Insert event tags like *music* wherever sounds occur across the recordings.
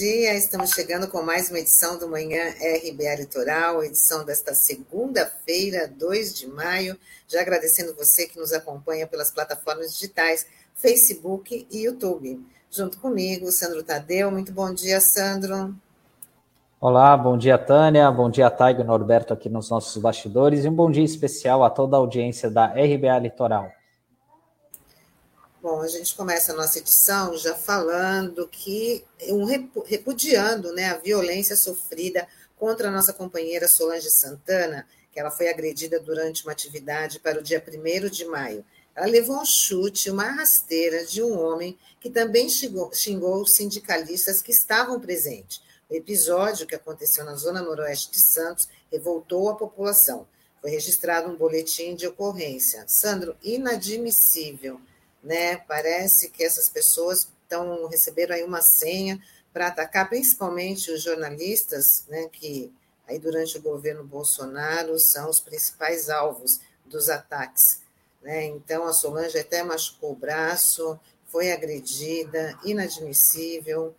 Dia, estamos chegando com mais uma edição do Manhã RBA Litoral, edição desta segunda-feira, 2 de maio. Já agradecendo você que nos acompanha pelas plataformas digitais, Facebook e YouTube. Junto comigo, Sandro Tadeu. Muito bom dia, Sandro. Olá, bom dia, Tânia. Bom dia, Taigo Norberto aqui nos nossos bastidores. E um bom dia especial a toda a audiência da RBA Litoral. Bom, a gente começa a nossa edição já falando que, um, repudiando né, a violência sofrida contra a nossa companheira Solange Santana, que ela foi agredida durante uma atividade para o dia 1 de maio. Ela levou um chute, uma rasteira de um homem que também xingou, xingou os sindicalistas que estavam presentes. O episódio, que aconteceu na zona noroeste de Santos, revoltou a população. Foi registrado um boletim de ocorrência. Sandro, inadmissível né? Parece que essas pessoas estão receberam aí uma senha para atacar principalmente os jornalistas, né, que aí durante o governo Bolsonaro são os principais alvos dos ataques, né? Então a Solange até machucou o braço, foi agredida, inadmissível.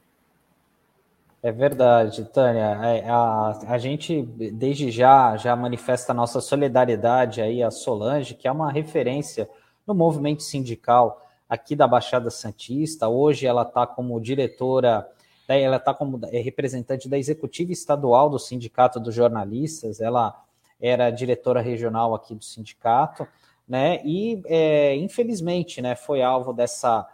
É verdade, Tânia. A, é, a, a gente desde já já manifesta a nossa solidariedade aí a Solange, que é uma referência no movimento sindical aqui da Baixada Santista. Hoje ela está como diretora, ela está como é, representante da executiva estadual do Sindicato dos Jornalistas. Ela era diretora regional aqui do sindicato, né? E é, infelizmente, né, foi alvo dessa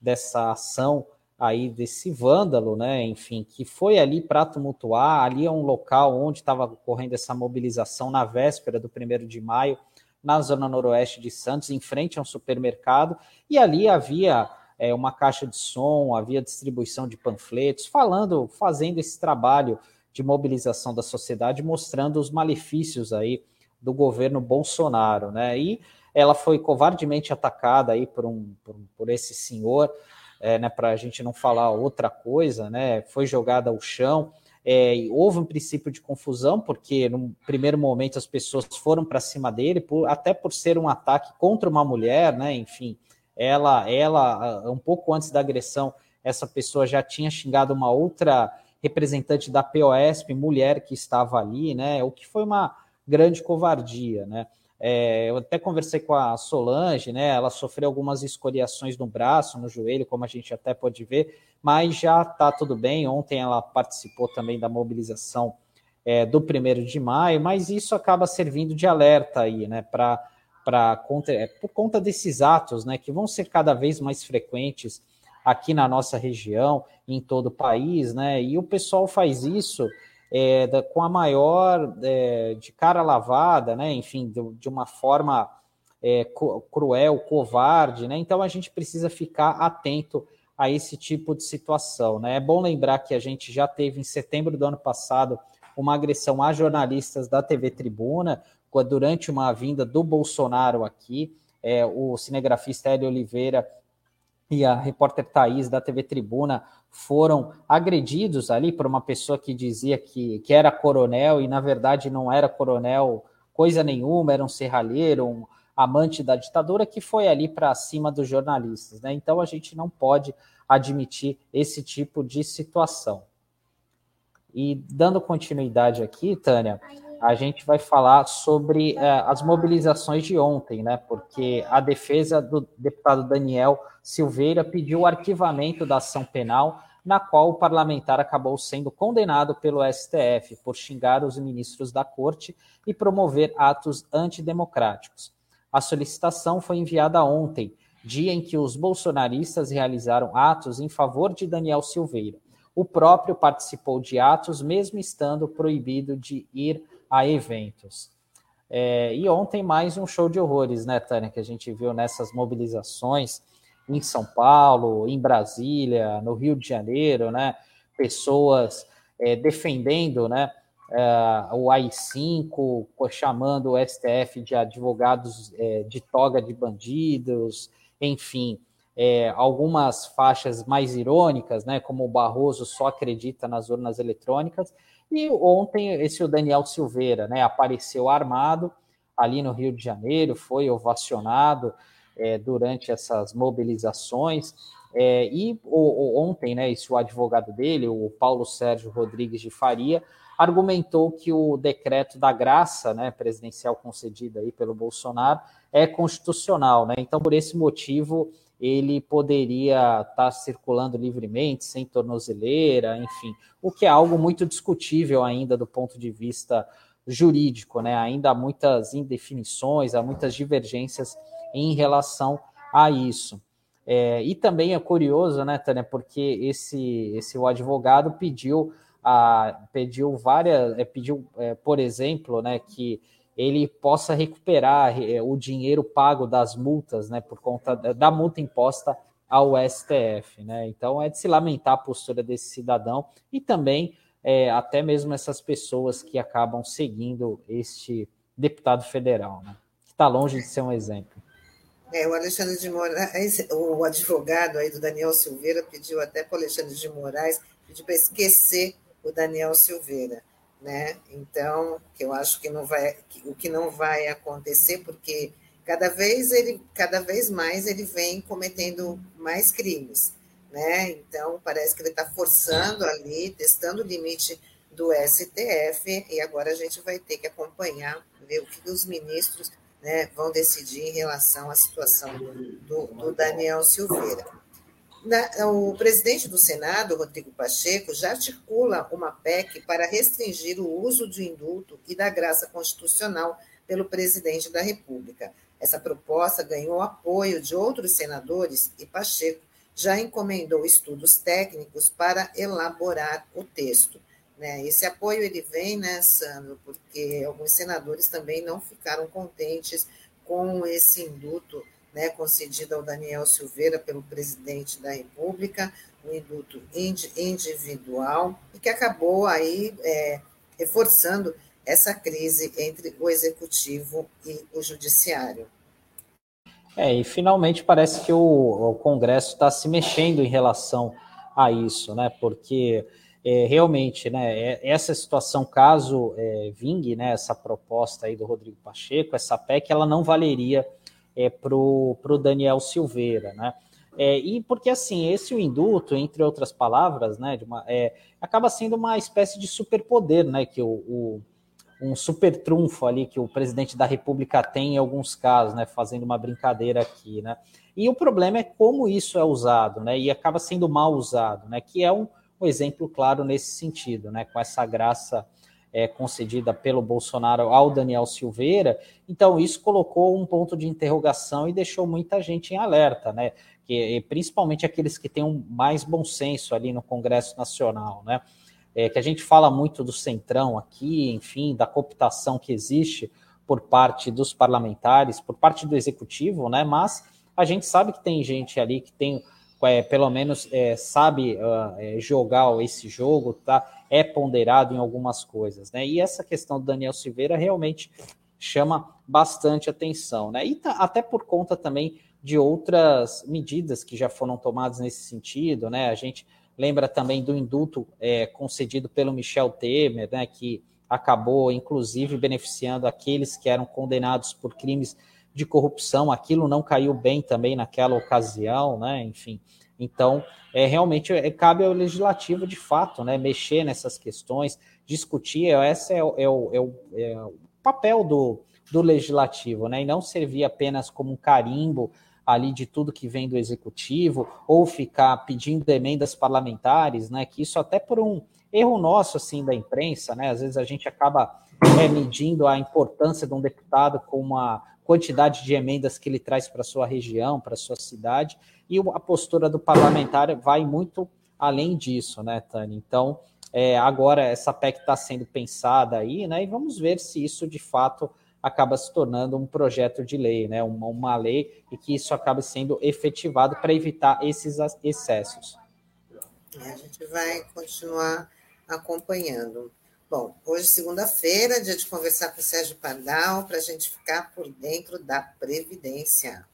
dessa ação aí desse vândalo, né? Enfim, que foi ali para tumultuar. Ali é um local onde estava ocorrendo essa mobilização na véspera do primeiro de maio na zona noroeste de Santos, em frente a um supermercado, e ali havia é, uma caixa de som, havia distribuição de panfletos, falando, fazendo esse trabalho de mobilização da sociedade, mostrando os malefícios aí do governo Bolsonaro, né? E ela foi covardemente atacada aí por um por, por esse senhor, é, né? Para a gente não falar outra coisa, né? Foi jogada ao chão. É, houve um princípio de confusão, porque no primeiro momento as pessoas foram para cima dele, por, até por ser um ataque contra uma mulher, né? Enfim, ela, ela, um pouco antes da agressão, essa pessoa já tinha xingado uma outra representante da POSP, mulher que estava ali, né? O que foi uma grande covardia, né? É, eu até conversei com a Solange, né? Ela sofreu algumas escoriações no braço, no joelho, como a gente até pode ver, mas já está tudo bem. Ontem ela participou também da mobilização é, do primeiro de maio, mas isso acaba servindo de alerta aí, né? Para para é, por conta desses atos, né? Que vão ser cada vez mais frequentes aqui na nossa região, em todo o país, né? E o pessoal faz isso é, da, com a maior é, de cara lavada, né? Enfim, de, de uma forma é, cruel, covarde, né? Então a gente precisa ficar atento a esse tipo de situação, né? É bom lembrar que a gente já teve em setembro do ano passado uma agressão a jornalistas da TV Tribuna durante uma vinda do Bolsonaro aqui. É, o cinegrafista Hélio Oliveira e a repórter Thaís da TV Tribuna foram agredidos ali por uma pessoa que dizia que, que era coronel e na verdade não era coronel coisa nenhuma, era um serralheiro, um amante da ditadura que foi ali para cima dos jornalistas. Né? Então a gente não pode admitir esse tipo de situação. E dando continuidade aqui, Tânia, a gente vai falar sobre é, as mobilizações de ontem, né? Porque a defesa do deputado Daniel Silveira pediu o arquivamento da ação penal, na qual o parlamentar acabou sendo condenado pelo STF por xingar os ministros da corte e promover atos antidemocráticos. A solicitação foi enviada ontem, dia em que os bolsonaristas realizaram atos em favor de Daniel Silveira. O próprio participou de atos, mesmo estando proibido de ir a eventos. É, e ontem mais um show de horrores, né, Tânia, que a gente viu nessas mobilizações em São Paulo, em Brasília, no Rio de Janeiro, né, pessoas é, defendendo, né, é, o AI-5, chamando o STF de advogados é, de toga de bandidos, enfim, é, algumas faixas mais irônicas, né, como o Barroso só acredita nas urnas eletrônicas, e ontem esse o Daniel Silveira, né, apareceu armado ali no Rio de Janeiro, foi ovacionado é, durante essas mobilizações. É, e o, o, ontem, né, esse o advogado dele, o Paulo Sérgio Rodrigues de Faria, argumentou que o decreto da graça, né, presidencial concedida aí pelo Bolsonaro, é constitucional, né? Então, por esse motivo, ele poderia estar circulando livremente, sem tornozeleira, enfim, o que é algo muito discutível ainda do ponto de vista jurídico, né? Ainda há muitas indefinições, há muitas divergências em relação a isso. É, e também é curioso, né, Tânia, porque esse, esse o advogado pediu a, pediu várias, é, pediu, é, por exemplo, né, que ele possa recuperar é, o dinheiro pago das multas, né, por conta da multa imposta ao STF, né? Então é de se lamentar a postura desse cidadão e também é, até mesmo essas pessoas que acabam seguindo este deputado federal, né? Que está longe de ser um exemplo. É, o Alexandre de Moraes, o advogado aí do Daniel Silveira pediu até para o Alexandre de Moraes, pediu para esquecer o Daniel Silveira, né? Então, que eu acho que não vai, que, o que não vai acontecer, porque cada vez ele, cada vez mais ele vem cometendo mais crimes, né? Então parece que ele está forçando ali, testando o limite do STF e agora a gente vai ter que acompanhar, ver o que os ministros né, vão decidir em relação à situação do, do Daniel Silveira. Na, o presidente do Senado, Rodrigo Pacheco, já articula uma PEC para restringir o uso do indulto e da graça constitucional pelo presidente da República. Essa proposta ganhou apoio de outros senadores e Pacheco já encomendou estudos técnicos para elaborar o texto. Né? Esse apoio ele vem, né, Sandro, porque alguns senadores também não ficaram contentes com esse induto né, concedido ao Daniel Silveira pelo presidente da República, um induto individual, e que acabou aí é, reforçando essa crise entre o executivo e o judiciário. É, e finalmente parece que o, o Congresso está se mexendo em relação a isso, né? Porque é, realmente, né, é, essa situação, caso é, vingue né, essa proposta aí do Rodrigo Pacheco, essa PEC, ela não valeria é, para o Daniel Silveira, né? É, e porque assim, esse o induto, entre outras palavras, né, uma, é, acaba sendo uma espécie de superpoder, né, que o, o, um super trunfo ali que o presidente da República tem em alguns casos, né, fazendo uma brincadeira aqui, né. E o problema é como isso é usado, né, e acaba sendo mal usado, né, que é um, um exemplo claro nesse sentido, né, com essa graça é, concedida pelo Bolsonaro ao Daniel Silveira. Então, isso colocou um ponto de interrogação e deixou muita gente em alerta, né? Que, principalmente aqueles que têm um mais bom senso ali no Congresso Nacional, né? É, que a gente fala muito do centrão aqui, enfim, da cooptação que existe por parte dos parlamentares, por parte do executivo, né? Mas a gente sabe que tem gente ali que tem é, pelo menos é, sabe uh, jogar esse jogo, tá? É ponderado em algumas coisas, né? E essa questão do Daniel Silveira realmente chama bastante atenção, né? E tá, até por conta também de outras medidas que já foram tomadas nesse sentido, né? A gente lembra também do indulto é, concedido pelo Michel Temer, né? Que acabou, inclusive, beneficiando aqueles que eram condenados por crimes de corrupção, aquilo não caiu bem também naquela ocasião, né? Enfim, então é realmente é, cabe ao legislativo de fato, né? Mexer nessas questões, discutir. Esse é, é, é, o, é o papel do, do legislativo, né? E não servir apenas como um carimbo ali de tudo que vem do executivo ou ficar pedindo emendas parlamentares, né? Que isso até por um erro nosso assim da imprensa, né? Às vezes a gente acaba é, medindo a importância de um deputado com uma quantidade de emendas que ele traz para sua região, para sua cidade, e a postura do parlamentar vai muito além disso, né, Tânia? Então, é, agora essa PEC está sendo pensada aí, né, e vamos ver se isso de fato acaba se tornando um projeto de lei, né, uma, uma lei, e que isso acabe sendo efetivado para evitar esses excessos. A gente vai continuar acompanhando. Bom, hoje, segunda-feira, dia de conversar com o Sérgio Pardal, para a gente ficar por dentro da Previdência.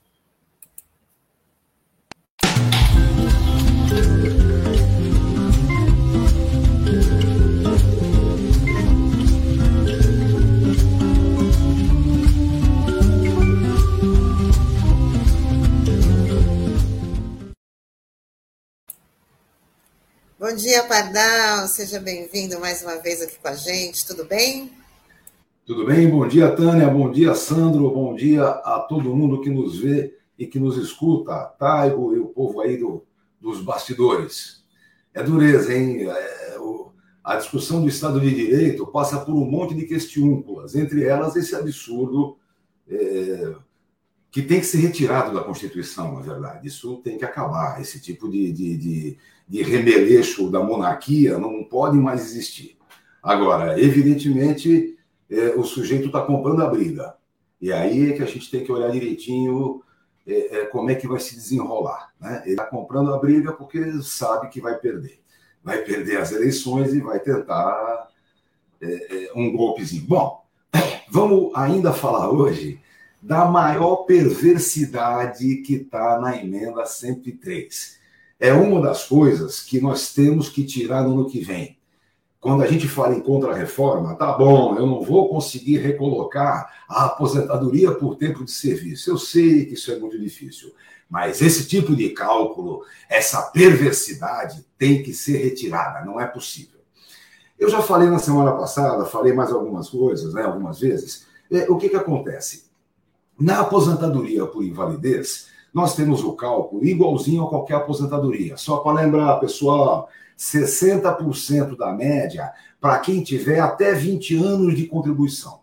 Bom dia, Pardal. Seja bem-vindo mais uma vez aqui com a gente. Tudo bem? Tudo bem? Bom dia, Tânia. Bom dia, Sandro. Bom dia a todo mundo que nos vê e que nos escuta. Taigo e o povo aí do, dos bastidores. É dureza, hein? É, o, a discussão do Estado de Direito passa por um monte de questiúnculas, entre elas esse absurdo é, que tem que ser retirado da Constituição, na verdade. Isso tem que acabar. Esse tipo de, de, de, de remeleixo da monarquia não pode mais existir. Agora, evidentemente, é, o sujeito está comprando a briga. E aí é que a gente tem que olhar direitinho é, é, como é que vai se desenrolar. Né? Ele está comprando a briga porque sabe que vai perder. Vai perder as eleições e vai tentar um golpezinho. Bom, *coughs* vamos ainda falar hoje da maior perversidade que está na emenda 103. É uma das coisas que nós temos que tirar no ano que vem. Quando a gente fala em contra-reforma, tá bom, eu não vou conseguir recolocar a aposentadoria por tempo de serviço. Eu sei que isso é muito difícil, mas esse tipo de cálculo, essa perversidade tem que ser retirada, não é possível. Eu já falei na semana passada, falei mais algumas coisas, né, algumas vezes. É, o que, que acontece? Na aposentadoria por invalidez, nós temos o cálculo igualzinho a qualquer aposentadoria. Só para lembrar, pessoal, 60% da média para quem tiver até 20 anos de contribuição.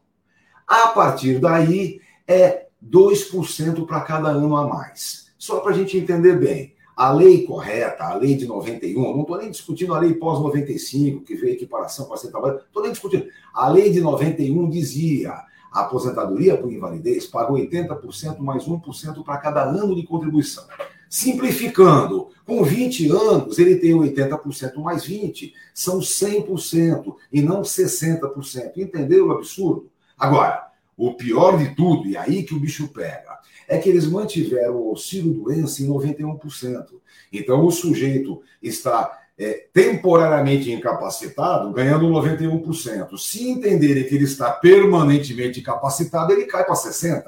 A partir daí, é 2% para cada ano a mais. Só para a gente entender bem. A lei correta, a lei de 91, não estou nem discutindo a lei pós-95, que veio equiparação para ser trabalho, estou nem discutindo. A lei de 91 dizia a aposentadoria por invalidez paga 80% mais 1% para cada ano de contribuição. Simplificando, com 20 anos, ele tem 80% mais 20, são 100% e não 60%. Entendeu o absurdo? Agora, o pior de tudo, e aí que o bicho pega, é que eles mantiveram o auxílio doença em 91%. Então, o sujeito está é, temporariamente incapacitado, ganhando 91%. Se entenderem que ele está permanentemente incapacitado, ele cai para 60%.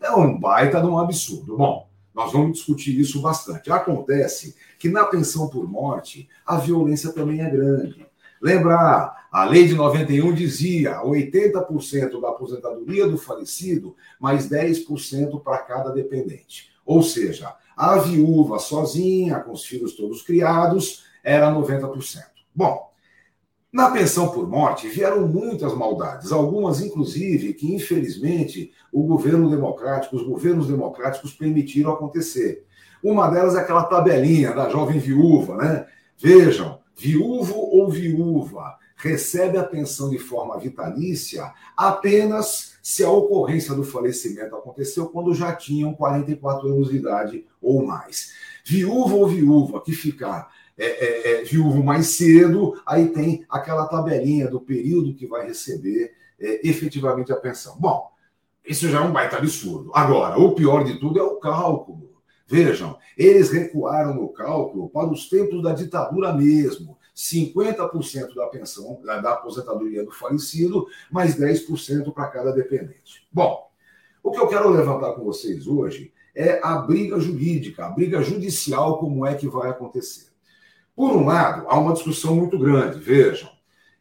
É um baita de um absurdo. Bom, nós vamos discutir isso bastante. Acontece que na pensão por morte, a violência também é grande. Lembrar, a lei de 91 dizia 80% da aposentadoria do falecido, mais 10% para cada dependente. Ou seja, a viúva sozinha, com os filhos todos criados, era 90%. Bom, na pensão por morte vieram muitas maldades, algumas inclusive que infelizmente o governo democrático, os governos democráticos permitiram acontecer. Uma delas é aquela tabelinha da jovem viúva, né? Vejam, viúvo ou viúva recebe a pensão de forma vitalícia apenas se a ocorrência do falecimento aconteceu quando já tinham 44 anos de idade ou mais. Viúva ou viúva que ficar é, é, é, viúvo mais cedo, aí tem aquela tabelinha do período que vai receber é, efetivamente a pensão. Bom, isso já é um baita absurdo. Agora, o pior de tudo é o cálculo. Vejam, eles recuaram no cálculo para os tempos da ditadura mesmo. 50% da pensão, da aposentadoria do falecido, mais 10% para cada dependente. Bom, o que eu quero levantar com vocês hoje é a briga jurídica, a briga judicial, como é que vai acontecer. Por um lado, há uma discussão muito grande. Vejam,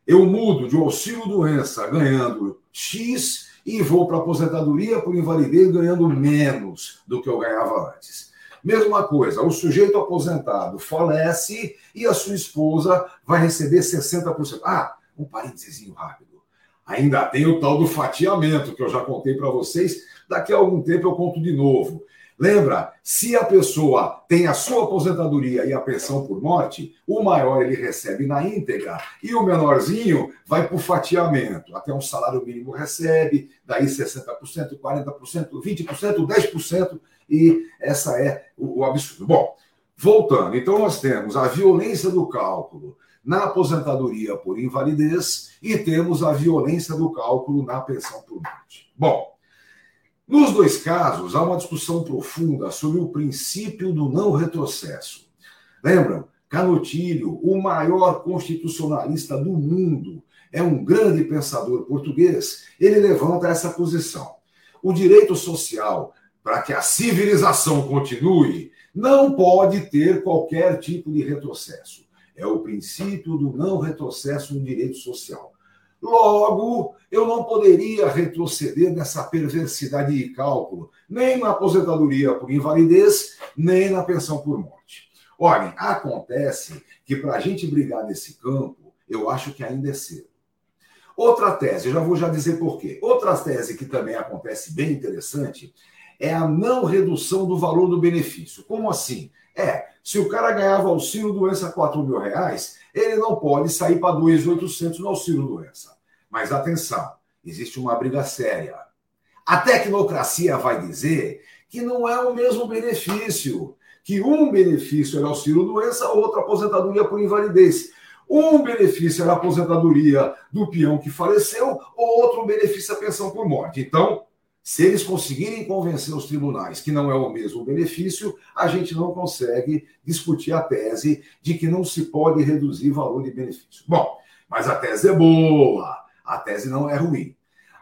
eu mudo de auxílio-doença ganhando X e vou para aposentadoria por invalidez ganhando menos do que eu ganhava antes. Mesma coisa, o sujeito aposentado falece e a sua esposa vai receber 60%. Ah, um parênteses rápido. Ainda tem o tal do fatiamento, que eu já contei para vocês. Daqui a algum tempo eu conto de novo. Lembra, se a pessoa tem a sua aposentadoria e a pensão por morte, o maior ele recebe na íntegra e o menorzinho vai para o fatiamento. Até um salário mínimo recebe, daí 60%, 40%, 20%, 10%, e essa é o, o absurdo. Bom, voltando, então nós temos a violência do cálculo na aposentadoria por invalidez e temos a violência do cálculo na pensão por morte. Bom, nos dois casos, há uma discussão profunda sobre o princípio do não retrocesso. Lembram? Canutilho, o maior constitucionalista do mundo, é um grande pensador português, ele levanta essa posição. O direito social, para que a civilização continue, não pode ter qualquer tipo de retrocesso. é o princípio do não retrocesso no direito social. Logo, eu não poderia retroceder nessa perversidade de cálculo, nem na aposentadoria por invalidez, nem na pensão por morte. Olhem, acontece que para a gente brigar nesse campo, eu acho que ainda é cedo. Outra tese, eu já vou já dizer por quê. Outra tese que também acontece bem interessante é a não redução do valor do benefício. Como assim? É, se o cara ganhava auxílio doença 4 mil reais, ele não pode sair para 2.800 no auxílio doença. Mas atenção, existe uma briga séria. A tecnocracia vai dizer que não é o mesmo benefício, que um benefício era auxílio doença, outro aposentadoria por invalidez. Um benefício era a aposentadoria do peão que faleceu, outro benefício a pensão por morte. Então, se eles conseguirem convencer os tribunais que não é o mesmo benefício, a gente não consegue discutir a tese de que não se pode reduzir valor de benefício. Bom, mas a tese é boa, a tese não é ruim.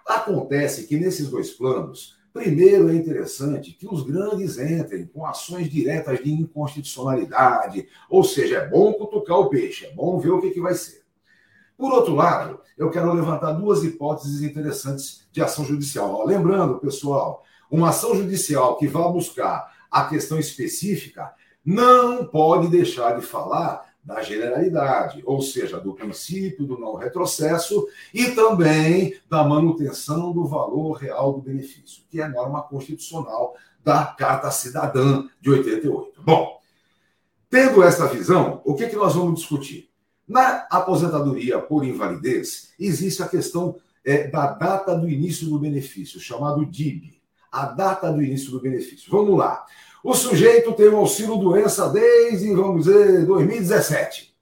Acontece que nesses dois planos, primeiro é interessante que os grandes entrem com ações diretas de inconstitucionalidade, ou seja, é bom cutucar o peixe, é bom ver o que, que vai ser. Por outro lado, eu quero levantar duas hipóteses interessantes de ação judicial. lembrando, pessoal, uma ação judicial que vá buscar a questão específica não pode deixar de falar da generalidade, ou seja, do princípio do não retrocesso e também da manutenção do valor real do benefício, que é norma constitucional da Carta Cidadã de 88. Bom, tendo essa visão, o que, que nós vamos discutir? Na aposentadoria por invalidez, existe a questão é, da data do início do benefício, chamado DIB. A data do início do benefício. Vamos lá. O sujeito tem o auxílio doença desde, vamos dizer, 2017.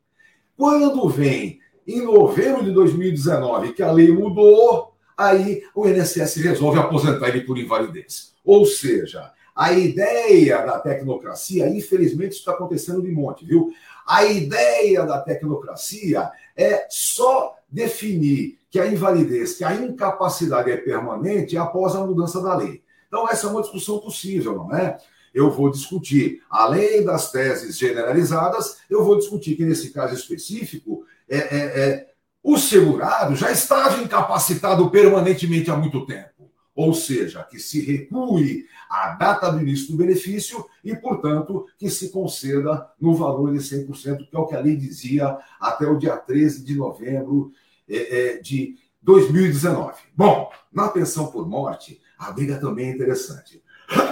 Quando vem em novembro de 2019 que a lei mudou, aí o INSS resolve aposentar ele por invalidez. Ou seja, a ideia da tecnocracia, infelizmente, está acontecendo de monte, viu? A ideia da tecnocracia é só definir que a invalidez, que a incapacidade é permanente após a mudança da lei. Então, essa é uma discussão possível, não é? Eu vou discutir, além das teses generalizadas, eu vou discutir que, nesse caso específico, é, é, é, o segurado já estava incapacitado permanentemente há muito tempo ou seja, que se recue a data do início do benefício e, portanto, que se conceda no valor de 100%, que é o que a lei dizia até o dia 13 de novembro é, é, de 2019. Bom, na pensão por morte, a briga também é interessante.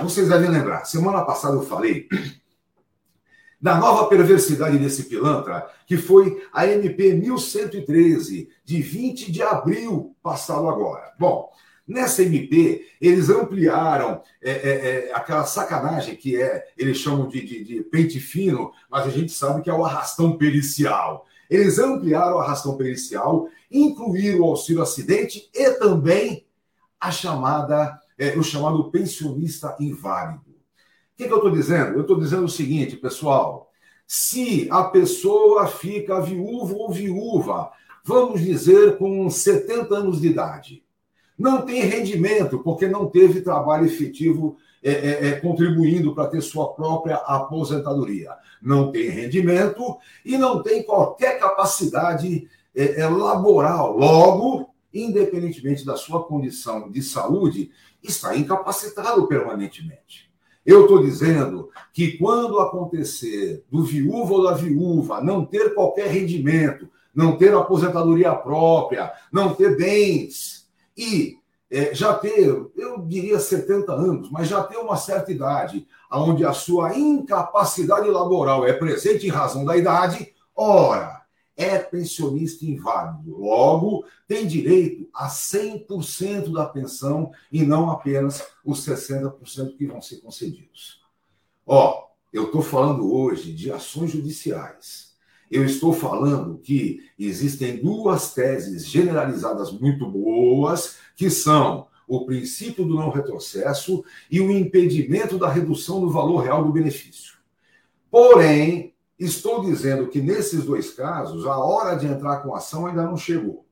Vocês devem lembrar, semana passada eu falei da nova perversidade desse pilantra, que foi a MP 1113, de 20 de abril passado agora. Bom, Nessa MP, eles ampliaram é, é, é, aquela sacanagem que é, eles chamam de, de, de, pente fino, mas a gente sabe que é o arrastão pericial. Eles ampliaram o arrastão pericial, incluíram o auxílio acidente e também a chamada, é, o chamado pensionista inválido. O que, que eu estou dizendo? Eu estou dizendo o seguinte, pessoal: se a pessoa fica viúvo ou viúva, vamos dizer, com 70 anos de idade não tem rendimento, porque não teve trabalho efetivo é, é, é, contribuindo para ter sua própria aposentadoria. Não tem rendimento e não tem qualquer capacidade é, é, laboral. Logo, independentemente da sua condição de saúde, está incapacitado permanentemente. Eu estou dizendo que quando acontecer do viúvo ou da viúva não ter qualquer rendimento, não ter aposentadoria própria, não ter bens, e é, já ter, eu diria 70 anos, mas já ter uma certa idade, onde a sua incapacidade laboral é presente em razão da idade, ora, é pensionista inválido. Logo, tem direito a 100% da pensão e não apenas os 60% que vão ser concedidos. Ó, eu estou falando hoje de ações judiciais eu estou falando que existem duas teses generalizadas muito boas, que são o princípio do não retrocesso e o impedimento da redução do valor real do benefício. Porém, estou dizendo que nesses dois casos, a hora de entrar com ação ainda não chegou.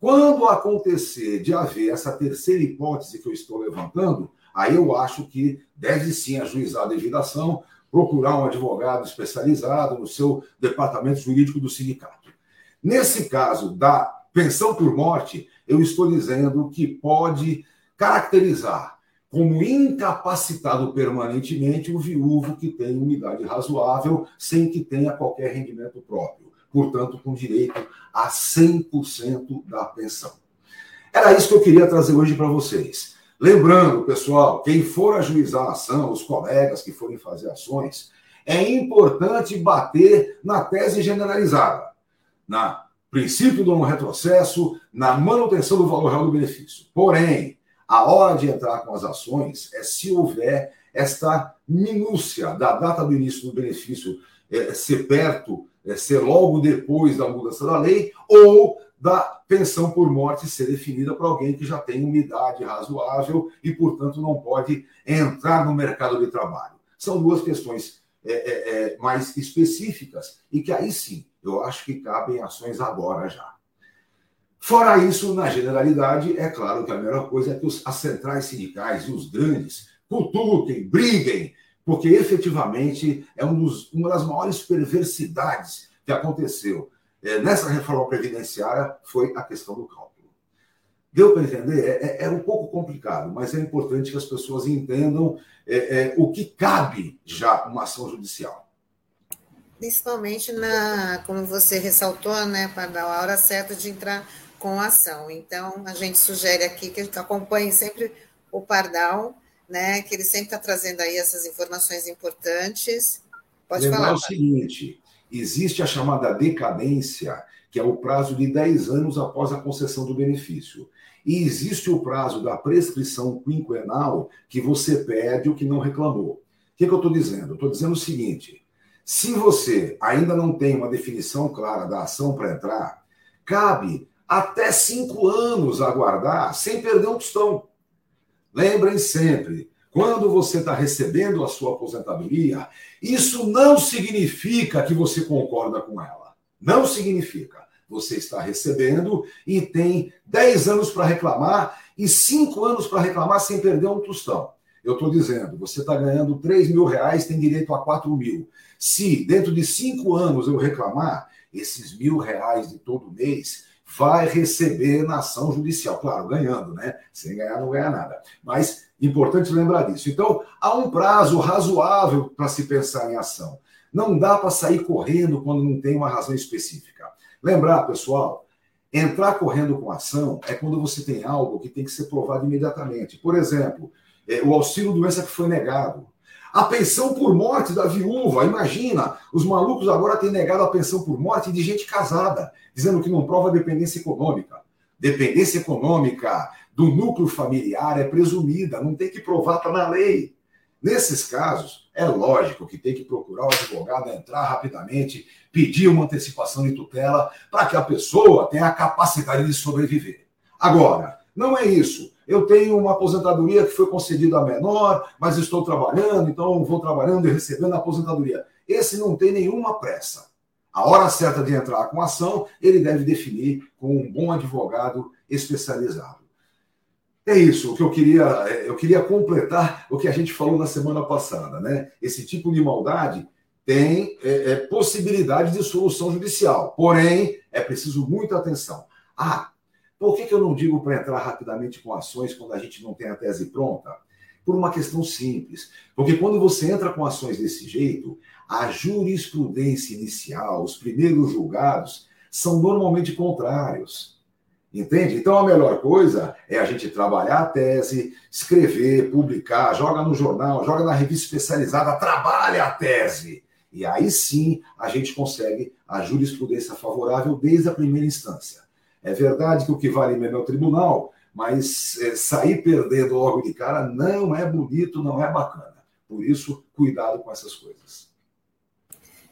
Quando acontecer de haver essa terceira hipótese que eu estou levantando, aí eu acho que deve sim ajuizar a devidação, procurar um advogado especializado no seu departamento jurídico do sindicato. Nesse caso da pensão por morte, eu estou dizendo que pode caracterizar como incapacitado permanentemente o viúvo que tem uma idade razoável sem que tenha qualquer rendimento próprio, portanto, com direito a 100% da pensão. Era isso que eu queria trazer hoje para vocês. Lembrando, pessoal, quem for ajuizar a ação, os colegas que forem fazer ações, é importante bater na tese generalizada, na princípio do retrocesso, na manutenção do valor real do benefício. Porém, a hora de entrar com as ações é se houver esta minúcia da data do início do benefício é, ser perto, é, ser logo depois da mudança da lei, ou da pensão por morte ser definida para alguém que já tem uma idade razoável e, portanto, não pode entrar no mercado de trabalho. São duas questões é, mais específicas e que aí sim eu acho que cabem ações agora já. Fora isso, na generalidade, é claro que a melhor coisa é que os, as centrais sindicais e os grandes cutuquem, briguem, porque efetivamente é um dos, uma das maiores perversidades que aconteceu é, nessa reforma previdenciária foi a questão do cálculo. Deu para entender? É, é, é, um pouco complicado, mas é importante que as pessoas entendam é, o que cabe já uma ação judicial. Principalmente na, como você ressaltou, né, para dar a hora certa de entrar com ação. Então, a gente sugere aqui que acompanhe sempre o Pardal, né, que ele sempre está trazendo aí essas informações importantes. Pode Lembrar falar. o seguinte, existe a chamada decadência, que é o prazo de 10 anos após a concessão do benefício. E existe o prazo da prescrição quinquenal, que você perde o que não reclamou. O que, que eu estou dizendo? Eu estou dizendo o seguinte: se você ainda não tem uma definição clara da ação para entrar, cabe até cinco anos aguardar sem perder um tostão. Lembrem sempre, quando você está recebendo a sua aposentadoria, isso não significa que você concorda com ela. Não significa. Você está recebendo e tem 10 anos para reclamar e 5 anos para reclamar sem perder um tostão. Eu estou dizendo, você está ganhando 3 mil reais, tem direito a 4 mil. Se dentro de 5 anos eu reclamar, esses mil reais de todo mês vai receber na ação judicial. Claro, ganhando, né? Sem ganhar, não ganha nada. Mas importante lembrar disso. Então, há um prazo razoável para se pensar em ação. Não dá para sair correndo quando não tem uma razão específica. Lembrar, pessoal, entrar correndo com ação é quando você tem algo que tem que ser provado imediatamente. Por exemplo, é, o auxílio doença que foi negado. A pensão por morte da viúva, imagina, os malucos agora têm negado a pensão por morte de gente casada, dizendo que não prova dependência econômica. Dependência econômica do núcleo familiar é presumida, não tem que provar, está na lei. Nesses casos, é lógico que tem que procurar o advogado entrar rapidamente, pedir uma antecipação de tutela para que a pessoa tenha a capacidade de sobreviver. Agora, não é isso eu tenho uma aposentadoria que foi concedida a menor, mas estou trabalhando, então vou trabalhando e recebendo a aposentadoria. Esse não tem nenhuma pressa. A hora certa de entrar com ação, ele deve definir com um bom advogado especializado. É isso, o que eu queria, eu queria completar o que a gente falou na semana passada, né? Esse tipo de maldade tem é, é, possibilidade de solução judicial, porém é preciso muita atenção. Ah, por que, que eu não digo para entrar rapidamente com ações quando a gente não tem a tese pronta? Por uma questão simples. Porque quando você entra com ações desse jeito, a jurisprudência inicial, os primeiros julgados, são normalmente contrários. Entende? Então a melhor coisa é a gente trabalhar a tese, escrever, publicar, joga no jornal, joga na revista especializada, trabalha a tese. E aí sim a gente consegue a jurisprudência favorável desde a primeira instância. É verdade que o que vale mesmo é o tribunal, mas é, sair perdendo logo de cara não é bonito, não é bacana. Por isso, cuidado com essas coisas.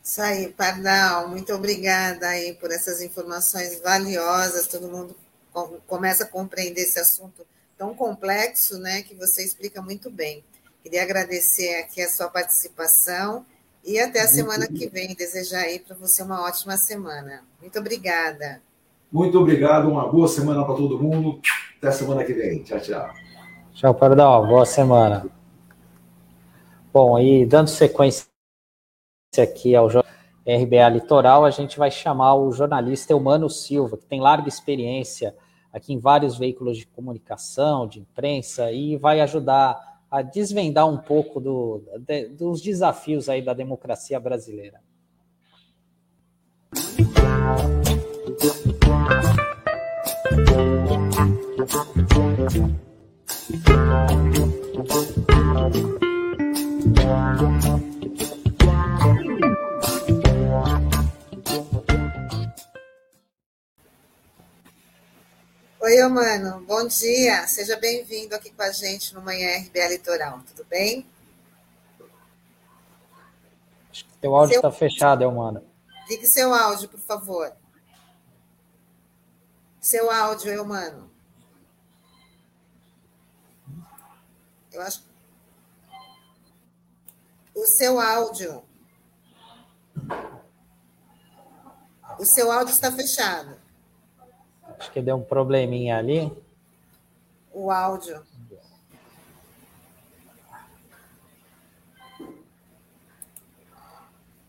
Isso aí, Pardal, muito obrigada aí por essas informações valiosas. Todo mundo começa a compreender esse assunto tão complexo, né, que você explica muito bem. Queria agradecer aqui a sua participação e até a semana que vem. Desejar aí para você uma ótima semana. Muito obrigada. Muito obrigado, uma boa semana para todo mundo. Até semana que vem. Tchau, tchau. Tchau, Pardal. Boa semana. Bom, aí dando sequência aqui ao RBA Litoral, a gente vai chamar o jornalista Eumano Silva, que tem larga experiência aqui em vários veículos de comunicação, de imprensa, e vai ajudar a desvendar um pouco do, de, dos desafios aí da democracia brasileira. Oi, mano, bom dia. Seja bem-vindo aqui com a gente no Manhã RBA Litoral, tudo bem? Acho que teu áudio está seu... fechado, mano. Ligue seu áudio, por favor. Seu áudio, mano. Eu acho. O seu áudio. O seu áudio está fechado. Acho que deu um probleminha ali. O áudio.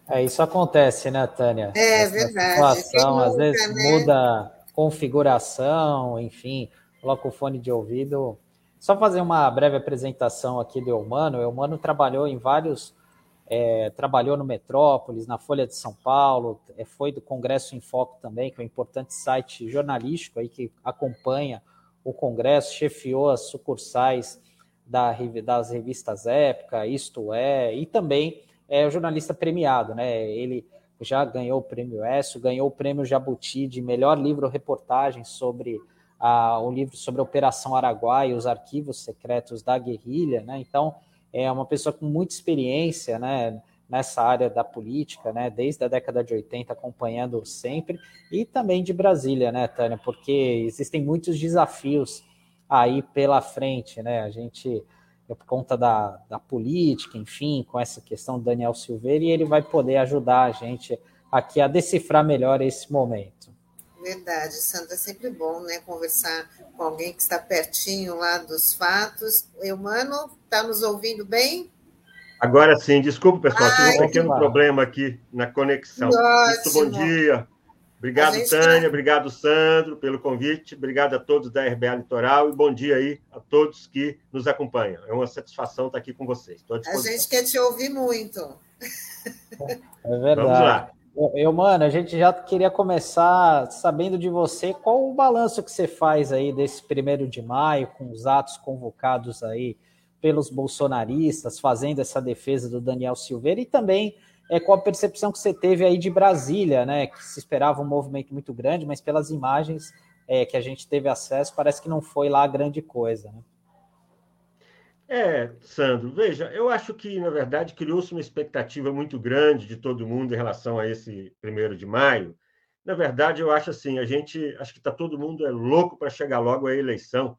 É, isso acontece, né, Tânia? É Essa verdade. Situação, às vezes né? muda configuração, enfim, coloca o fone de ouvido. Só fazer uma breve apresentação aqui do Eumano. O Eumano trabalhou em vários é, trabalhou no Metrópolis, na Folha de São Paulo, é, foi do Congresso em Foco também, que é um importante site jornalístico aí que acompanha o Congresso, chefiou as sucursais da, das revistas Época, Isto É, e também é jornalista premiado, né? Ele já ganhou o prêmio ESSO, ganhou o prêmio Jabuti de melhor livro-reportagem sobre a, o livro sobre a Operação Araguai e os arquivos secretos da guerrilha, né? Então, é uma pessoa com muita experiência, né, nessa área da política, né, desde a década de 80, acompanhando sempre, e também de Brasília, né, Tânia, porque existem muitos desafios aí pela frente, né, a gente, por conta da, da política, enfim, com essa questão do Daniel Silveira, e ele vai poder ajudar a gente aqui a decifrar melhor esse momento. Verdade, Sandra, é sempre bom né, conversar com alguém que está pertinho lá dos fatos. Eumano, está nos ouvindo bem? Agora sim, desculpa, pessoal, tive um pequeno problema aqui na conexão. Muito bom dia. Obrigado, Tânia, tá... obrigado, Sandro, pelo convite. Obrigado a todos da RBA Litoral e bom dia aí a todos que nos acompanham. É uma satisfação estar aqui com vocês. A gente quer te ouvir muito. É verdade. Vamos lá. Eu, mano, a gente já queria começar sabendo de você qual o balanço que você faz aí desse primeiro de maio, com os atos convocados aí pelos bolsonaristas, fazendo essa defesa do Daniel Silveira, e também é, qual a percepção que você teve aí de Brasília, né? Que se esperava um movimento muito grande, mas pelas imagens é, que a gente teve acesso, parece que não foi lá grande coisa, né? É, Sandro, veja, eu acho que, na verdade, criou-se uma expectativa muito grande de todo mundo em relação a esse primeiro de maio. Na verdade, eu acho assim, a gente, acho que está todo mundo é louco para chegar logo à eleição,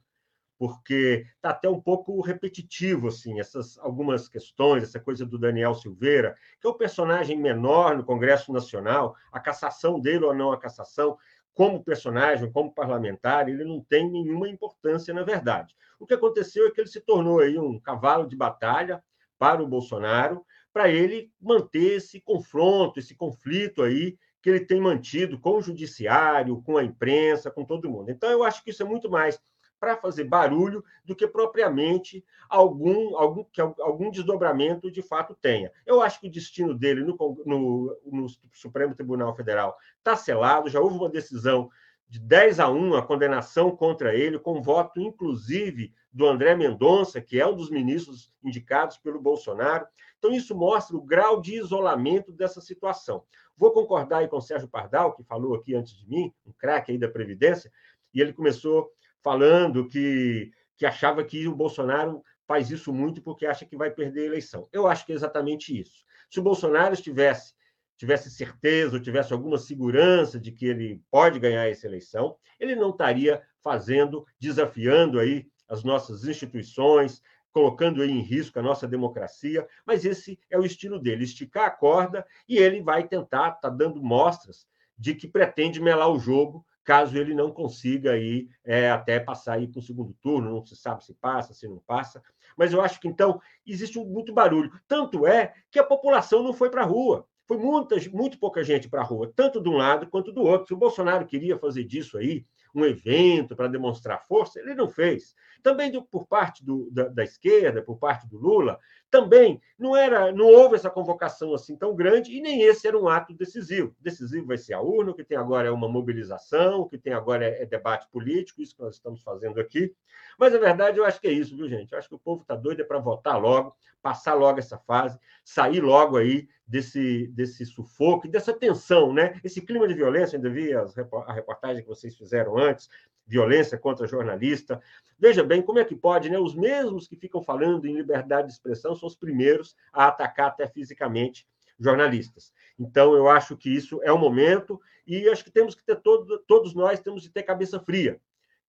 porque está até um pouco repetitivo, assim, essas algumas questões, essa coisa do Daniel Silveira, que é um personagem menor no Congresso Nacional, a cassação dele ou não a cassação, como personagem, como parlamentar, ele não tem nenhuma importância, na verdade. O que aconteceu é que ele se tornou aí um cavalo de batalha para o Bolsonaro, para ele manter esse confronto, esse conflito aí que ele tem mantido com o judiciário, com a imprensa, com todo mundo. Então, eu acho que isso é muito mais para fazer barulho do que propriamente algum, algum, que algum desdobramento de fato tenha. Eu acho que o destino dele no, no, no Supremo Tribunal Federal está selado, já houve uma decisão de 10 a 1 a condenação contra ele, com voto inclusive do André Mendonça, que é um dos ministros indicados pelo Bolsonaro. Então, isso mostra o grau de isolamento dessa situação. Vou concordar aí com o Sérgio Pardal, que falou aqui antes de mim, um craque aí da Previdência, e ele começou falando que, que achava que o Bolsonaro faz isso muito porque acha que vai perder a eleição. Eu acho que é exatamente isso. Se o Bolsonaro estivesse tivesse certeza ou tivesse alguma segurança de que ele pode ganhar essa eleição, ele não estaria fazendo, desafiando aí as nossas instituições, colocando em risco a nossa democracia, mas esse é o estilo dele, esticar a corda e ele vai tentar, está dando mostras de que pretende melar o jogo caso ele não consiga aí é, até passar aí para o segundo turno, não se sabe se passa, se não passa. Mas eu acho que então existe muito barulho. Tanto é que a população não foi para a rua. foi muita, muito pouca gente para a rua, tanto de um lado quanto do outro. Se o Bolsonaro queria fazer disso aí um evento para demonstrar força, ele não fez. Também do, por parte do, da, da, esquerda, por parte do Lula, também não era, não houve essa convocação assim tão grande e nem esse era um ato decisivo. Decisivo vai ser a urna, o que tem agora é uma mobilização, o que tem agora é, é debate político, isso que nós estamos fazendo aqui. Mas a verdade eu acho que é isso, viu, gente? Eu acho que o povo está doido é para votar logo, passar logo essa fase, sair logo aí desse, desse sufoco, dessa tensão, né? Esse clima de violência, ainda vi as, a reportagem que vocês fizeram antes, violência contra jornalista. Veja bem como é que pode, né? Os mesmos que ficam falando em liberdade de expressão são os primeiros a atacar até fisicamente jornalistas. Então, eu acho que isso é o momento e acho que temos que ter todo, todos nós temos que ter cabeça fria,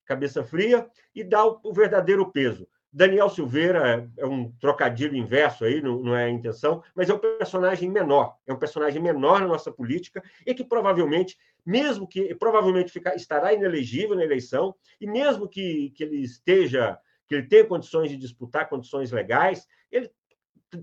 cabeça fria e dar o, o verdadeiro peso. Daniel Silveira é um trocadilho inverso aí, não, não, é a intenção, mas é um personagem menor, é um personagem menor na nossa política e que provavelmente, mesmo que provavelmente ficar, estará inelegível na eleição, e mesmo que, que ele esteja, que ele tenha condições de disputar condições legais, ele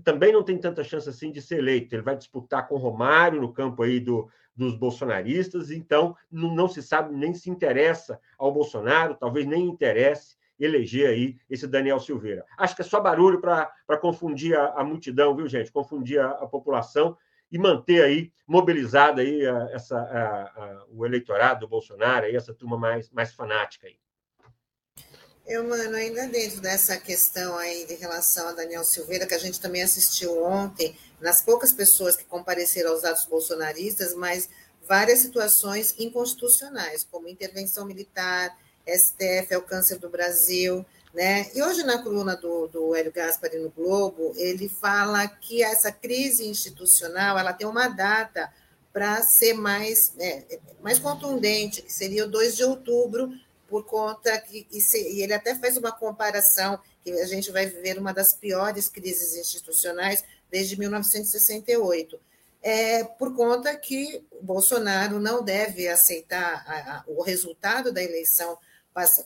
também não tem tanta chance assim de ser eleito. Ele vai disputar com Romário no campo aí do, dos bolsonaristas, então não, não se sabe nem se interessa ao Bolsonaro, talvez nem interesse eleger aí esse Daniel Silveira. Acho que é só barulho para confundir a, a, multidão, viu, gente? Confundir a, a, população e manter aí mobilizada aí a, essa, a, o eleitorado do Bolsonaro, aí, essa turma mais, mais fanática aí. Eu, mano, ainda dentro dessa questão aí de relação a Daniel Silveira, que a gente também assistiu ontem, nas poucas pessoas que compareceram aos atos bolsonaristas, mas várias situações inconstitucionais, como intervenção militar, STF é o câncer do Brasil, né? E hoje, na coluna do, do Hélio Gaspari no Globo, ele fala que essa crise institucional ela tem uma data para ser mais, é, mais contundente, que seria o 2 de outubro, por conta que. E, se, e ele até faz uma comparação que a gente vai viver uma das piores crises institucionais desde 1968. É, por conta que Bolsonaro não deve aceitar a, a, o resultado da eleição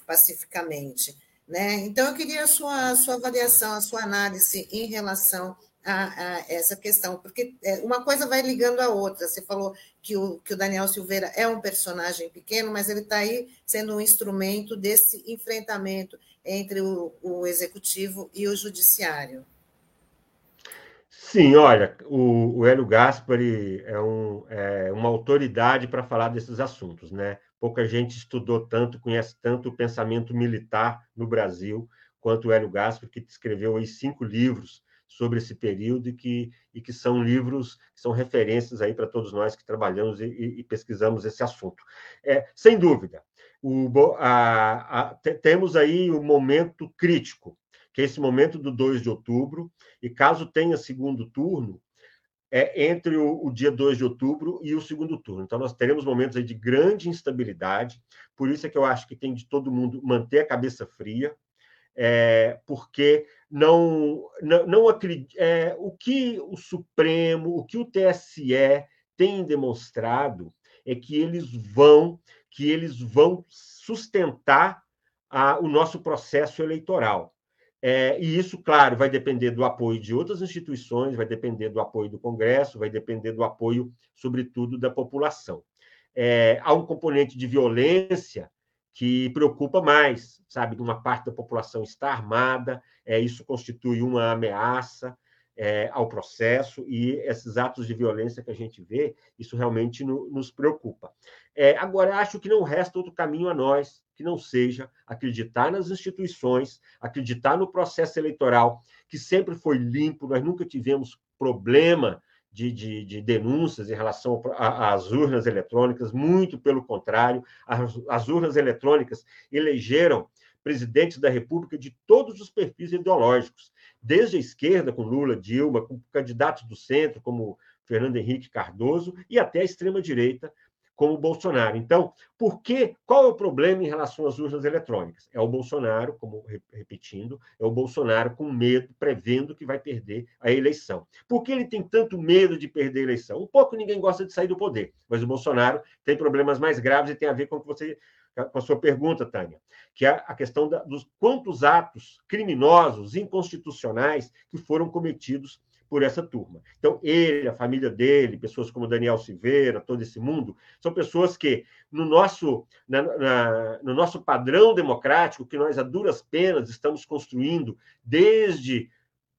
pacificamente. Né? Então, eu queria a sua, a sua avaliação, a sua análise em relação a, a, essa questão, porque é, uma coisa vai ligando à outra. Você falou que o, que o Daniel Silveira é um personagem pequeno, mas ele está aí sendo um instrumento desse enfrentamento entre o, o executivo e o judiciário. Sim, olha, o, o Hélio Gaspari é, um, é uma autoridade para falar desses assuntos, né? Pouca gente estudou tanto, conhece tanto o pensamento militar no Brasil quanto Hélio Gaspar, que escreveu aí cinco livros sobre esse período e que, e que são livros, que são referências aí para todos nós que trabalhamos e, e pesquisamos esse assunto. É, sem dúvida, o, a, a, temos aí o um momento crítico, que é esse momento do 2 de outubro, e caso tenha segundo turno, é entre o, o, dia 2 de outubro e o segundo turno. Então, nós teremos momentos aí de grande instabilidade, por isso é que eu acho que tem de todo mundo manter a cabeça fria, é, porque não, não, não acredito. É, o que o Supremo, o que o TSE tem demonstrado é que eles vão, que eles vão sustentar a, o nosso processo eleitoral. É, e isso, claro, vai depender do apoio de outras instituições, vai depender do apoio do Congresso, vai depender do apoio, sobretudo, da população. É, há um componente de violência que preocupa mais, sabe? Uma parte da população está armada, é, isso constitui uma ameaça é, ao processo e esses atos de violência que a gente vê, isso realmente no, nos preocupa. É, agora, acho que não resta outro caminho a nós que não seja acreditar nas instituições, acreditar no processo eleitoral, que sempre foi limpo, nós nunca tivemos problema de, de, de denúncias em relação às urnas eletrônicas, muito pelo contrário, as, as urnas eletrônicas elegeram presidentes da República de todos os perfis ideológicos, desde a esquerda, com Lula, Dilma, com candidatos do centro, como Fernando Henrique Cardoso, e até a extrema-direita, como Bolsonaro. Então, por que, qual é o problema em relação às urnas eletrônicas? É o Bolsonaro, como repetindo, é o Bolsonaro com medo, prevendo que vai perder a eleição. Por que ele tem tanto medo de perder a eleição? Um pouco ninguém gosta de sair do poder, mas o Bolsonaro tem problemas mais graves e tem a ver com o que você com a sua pergunta, Tânia, que é a questão da, dos quantos atos criminosos, inconstitucionais que foram cometidos por essa turma. Então, ele, a família dele, pessoas como Daniel Silveira, todo esse mundo, são pessoas que, no nosso, na, na, no nosso padrão democrático, que nós, a duras penas, estamos construindo desde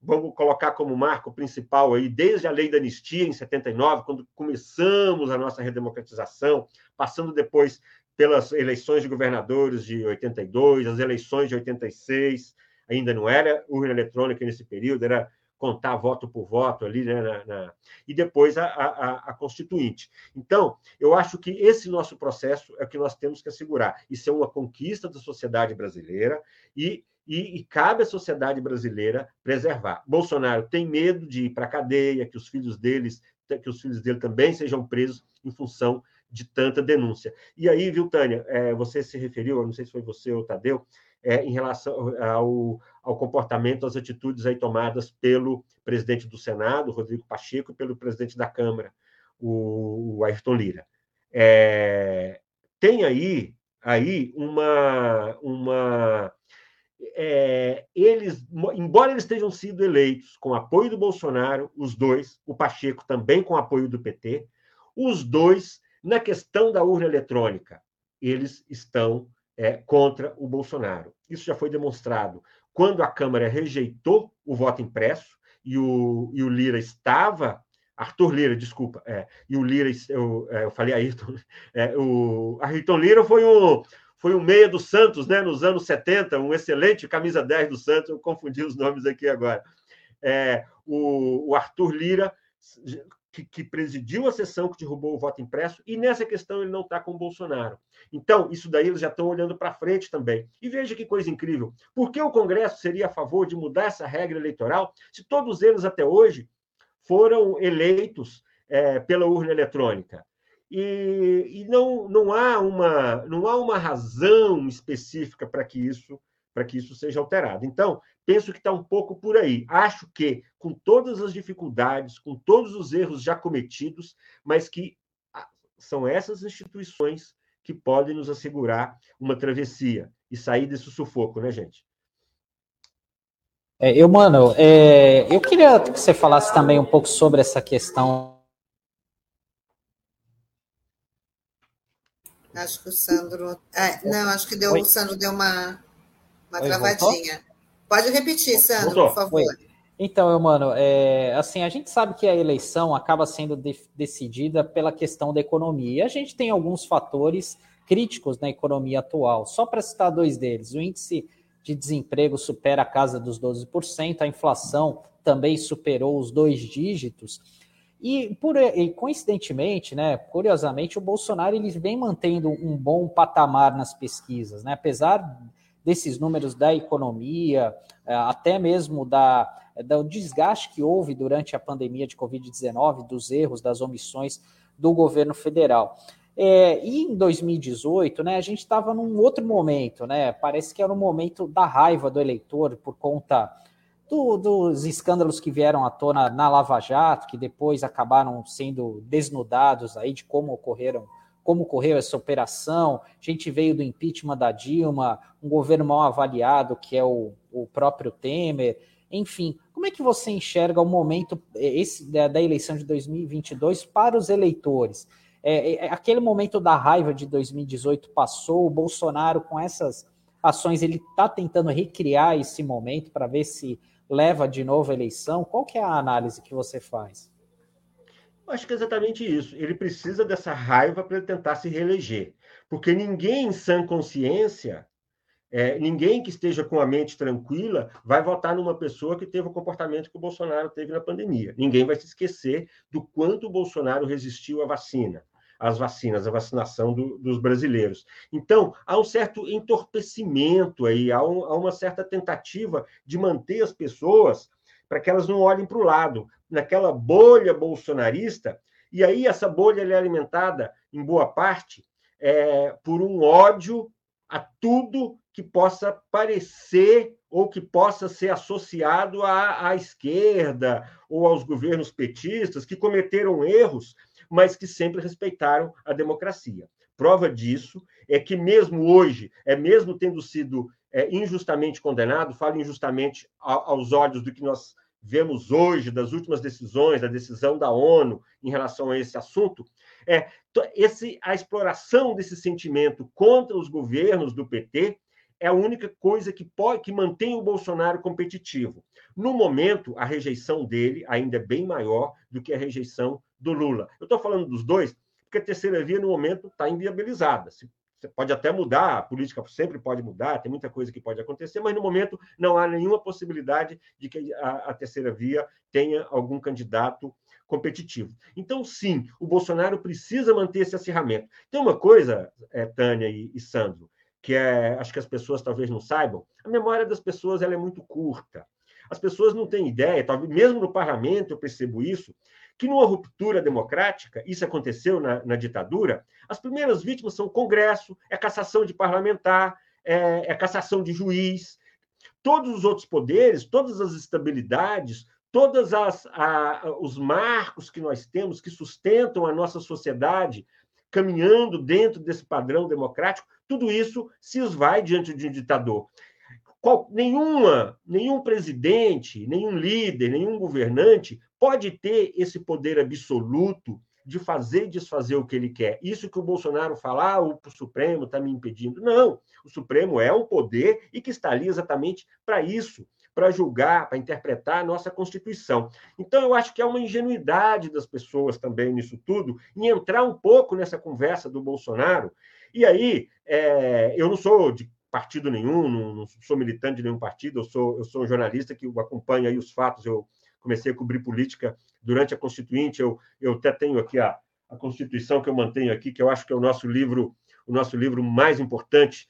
vamos colocar como marco principal aí, desde a lei da anistia em 79, quando começamos a nossa redemocratização, passando depois pelas eleições de governadores de 82, as eleições de 86, ainda não era urna eletrônica nesse período, era contar voto por voto ali, né, na, na... e depois a, a, a, Constituinte. Então, eu acho que esse nosso processo é o que nós temos que assegurar. Isso é uma conquista da sociedade brasileira e, e, e cabe à sociedade brasileira preservar. Bolsonaro tem medo de ir para a cadeia, que os filhos deles, que os filhos dele também sejam presos em função de tanta denúncia. E aí, viu, Tânia, é, você se referiu, não sei se foi você ou Tadeu, é, em relação ao, ao, comportamento, às atitudes aí tomadas pelo presidente do Senado, Rodrigo Pacheco, e pelo presidente da Câmara, o, o Ayrton Lira. É, tem aí, aí uma, uma é, eles, embora eles tenham sido eleitos com apoio do Bolsonaro, os dois, o Pacheco também com apoio do PT, os dois, na questão da urna eletrônica, eles estão é, contra o Bolsonaro. Isso já foi demonstrado quando a Câmara rejeitou o voto impresso e o, e o Lira estava. Arthur Lira, desculpa, é, e o Lira, eu, é, eu falei Ayrton, *laughs* é, o Ayrton Lira foi um, foi um meia do Santos, né, nos anos 70, um excelente camisa 10 do Santos, eu confundi os nomes aqui agora. É, o, o Arthur Lira que, que, presidiu a sessão que derrubou o voto impresso, e nessa questão ele não está com o Bolsonaro. Então, isso daí eles já estão olhando para frente também. E veja que coisa incrível. Por que o Congresso seria a favor de mudar essa regra eleitoral se todos eles até hoje foram eleitos é, pela urna eletrônica? E, e, não, não, há uma, não há uma razão específica para que isso para que isso seja alterado. Então, penso que está um pouco por aí. Acho que, com todas as dificuldades, com todos os erros já cometidos, mas que ah, são essas instituições que podem nos assegurar uma travessia e sair desse sufoco, né, gente? É, eu, mano, é, eu queria que você falasse também um pouco sobre essa questão. Acho que o Sandro. É, não, acho que deu, o Sandro deu uma uma Oi, travadinha. Voltou? Pode repetir, Sandro, por favor. Oi. Então, mano, é, assim, a gente sabe que a eleição acaba sendo de, decidida pela questão da economia. E a gente tem alguns fatores críticos na economia atual. Só para citar dois deles, o índice de desemprego supera a casa dos 12%, a inflação também superou os dois dígitos. E, por, e coincidentemente, né, curiosamente, o Bolsonaro ele vem mantendo um bom patamar nas pesquisas, né? Apesar desses números da economia, é, até mesmo da, do desgaste que houve durante a pandemia de Covid-19, dos erros, das omissões do governo federal. É, e em 2018, né, a gente estava num outro momento, né? Parece que era um momento da raiva do eleitor por conta do, dos escândalos que vieram à tona na Lava Jato, que depois acabaram sendo desnudados aí de como ocorreram como correu essa operação. A gente veio do impeachment da Dilma, um governo mal avaliado, que é o, o próprio Temer. Enfim, como é que você enxerga o momento esse da, da eleição de 2022 para os eleitores? É, é, aquele momento da raiva de 2018 passou, o Bolsonaro, com essas ações, ele está tentando recriar esse momento para ver se leva de novo a eleição. Qual que é a análise que você faz? Acho que é exatamente isso. Ele precisa dessa raiva para tentar se reeleger. Porque ninguém em sã consciência, é, ninguém que esteja com a mente tranquila, vai votar numa pessoa que teve o comportamento que o Bolsonaro teve na pandemia. Ninguém vai se esquecer do quanto o Bolsonaro resistiu à vacina, às vacinas, à vacinação do, dos brasileiros. Então, há um certo entorpecimento aí, há, um, há uma certa tentativa de manter as pessoas para que elas não olhem para o lado, naquela bolha bolsonarista, e aí essa bolha é alimentada, em boa parte, é, por um ódio a tudo que possa parecer ou que possa ser associado à, à esquerda ou aos governos petistas que cometeram erros, mas que sempre respeitaram a democracia. Prova disso é que mesmo hoje, é mesmo tendo sido é, injustamente condenado, falo injustamente aos olhos do que nós vemos hoje, das últimas decisões, da decisão da ONU em relação a esse assunto, é esse, a exploração desse sentimento contra os governos do PT é a única coisa que pode que mantém o Bolsonaro competitivo. No momento, a rejeição dele ainda é bem maior do que a rejeição do Lula. Eu estou falando dos dois porque a terceira via, no momento, está inviabilizada. Se pode até mudar, a política sempre pode mudar, tem muita coisa que pode acontecer, mas no momento não há nenhuma possibilidade de que a, a terceira via tenha algum candidato competitivo. Então, sim, o Bolsonaro precisa manter esse acirramento. Tem uma coisa, é, Tânia e, e Sandro, que é, acho que as pessoas talvez não saibam, a memória das pessoas ela é muito curta. As pessoas não têm ideia, talvez mesmo no parlamento eu percebo isso, que numa ruptura democrática, isso aconteceu na, na ditadura, as primeiras vítimas são o Congresso, é cassação de parlamentar, é, é cassação de juiz, todos os outros poderes, todas as estabilidades, todos os marcos que nós temos que sustentam a nossa sociedade caminhando dentro desse padrão democrático, tudo isso se esvai diante de um ditador. Qual, nenhuma, nenhum presidente, nenhum líder, nenhum governante pode ter esse poder absoluto de fazer e desfazer o que ele quer. Isso que o Bolsonaro fala, ah, o Supremo está me impedindo. Não, o Supremo é um poder e que está ali exatamente para isso, para julgar, para interpretar a nossa Constituição. Então, eu acho que é uma ingenuidade das pessoas também nisso tudo, em entrar um pouco nessa conversa do Bolsonaro. E aí, é, eu não sou de partido nenhum, não, não, sou militante de nenhum partido, eu sou, eu sou um jornalista que acompanha aí os fatos, eu comecei a cobrir política durante a Constituinte, eu, eu até tenho aqui a, a Constituição que eu mantenho aqui, que eu acho que é o nosso livro, o nosso livro mais importante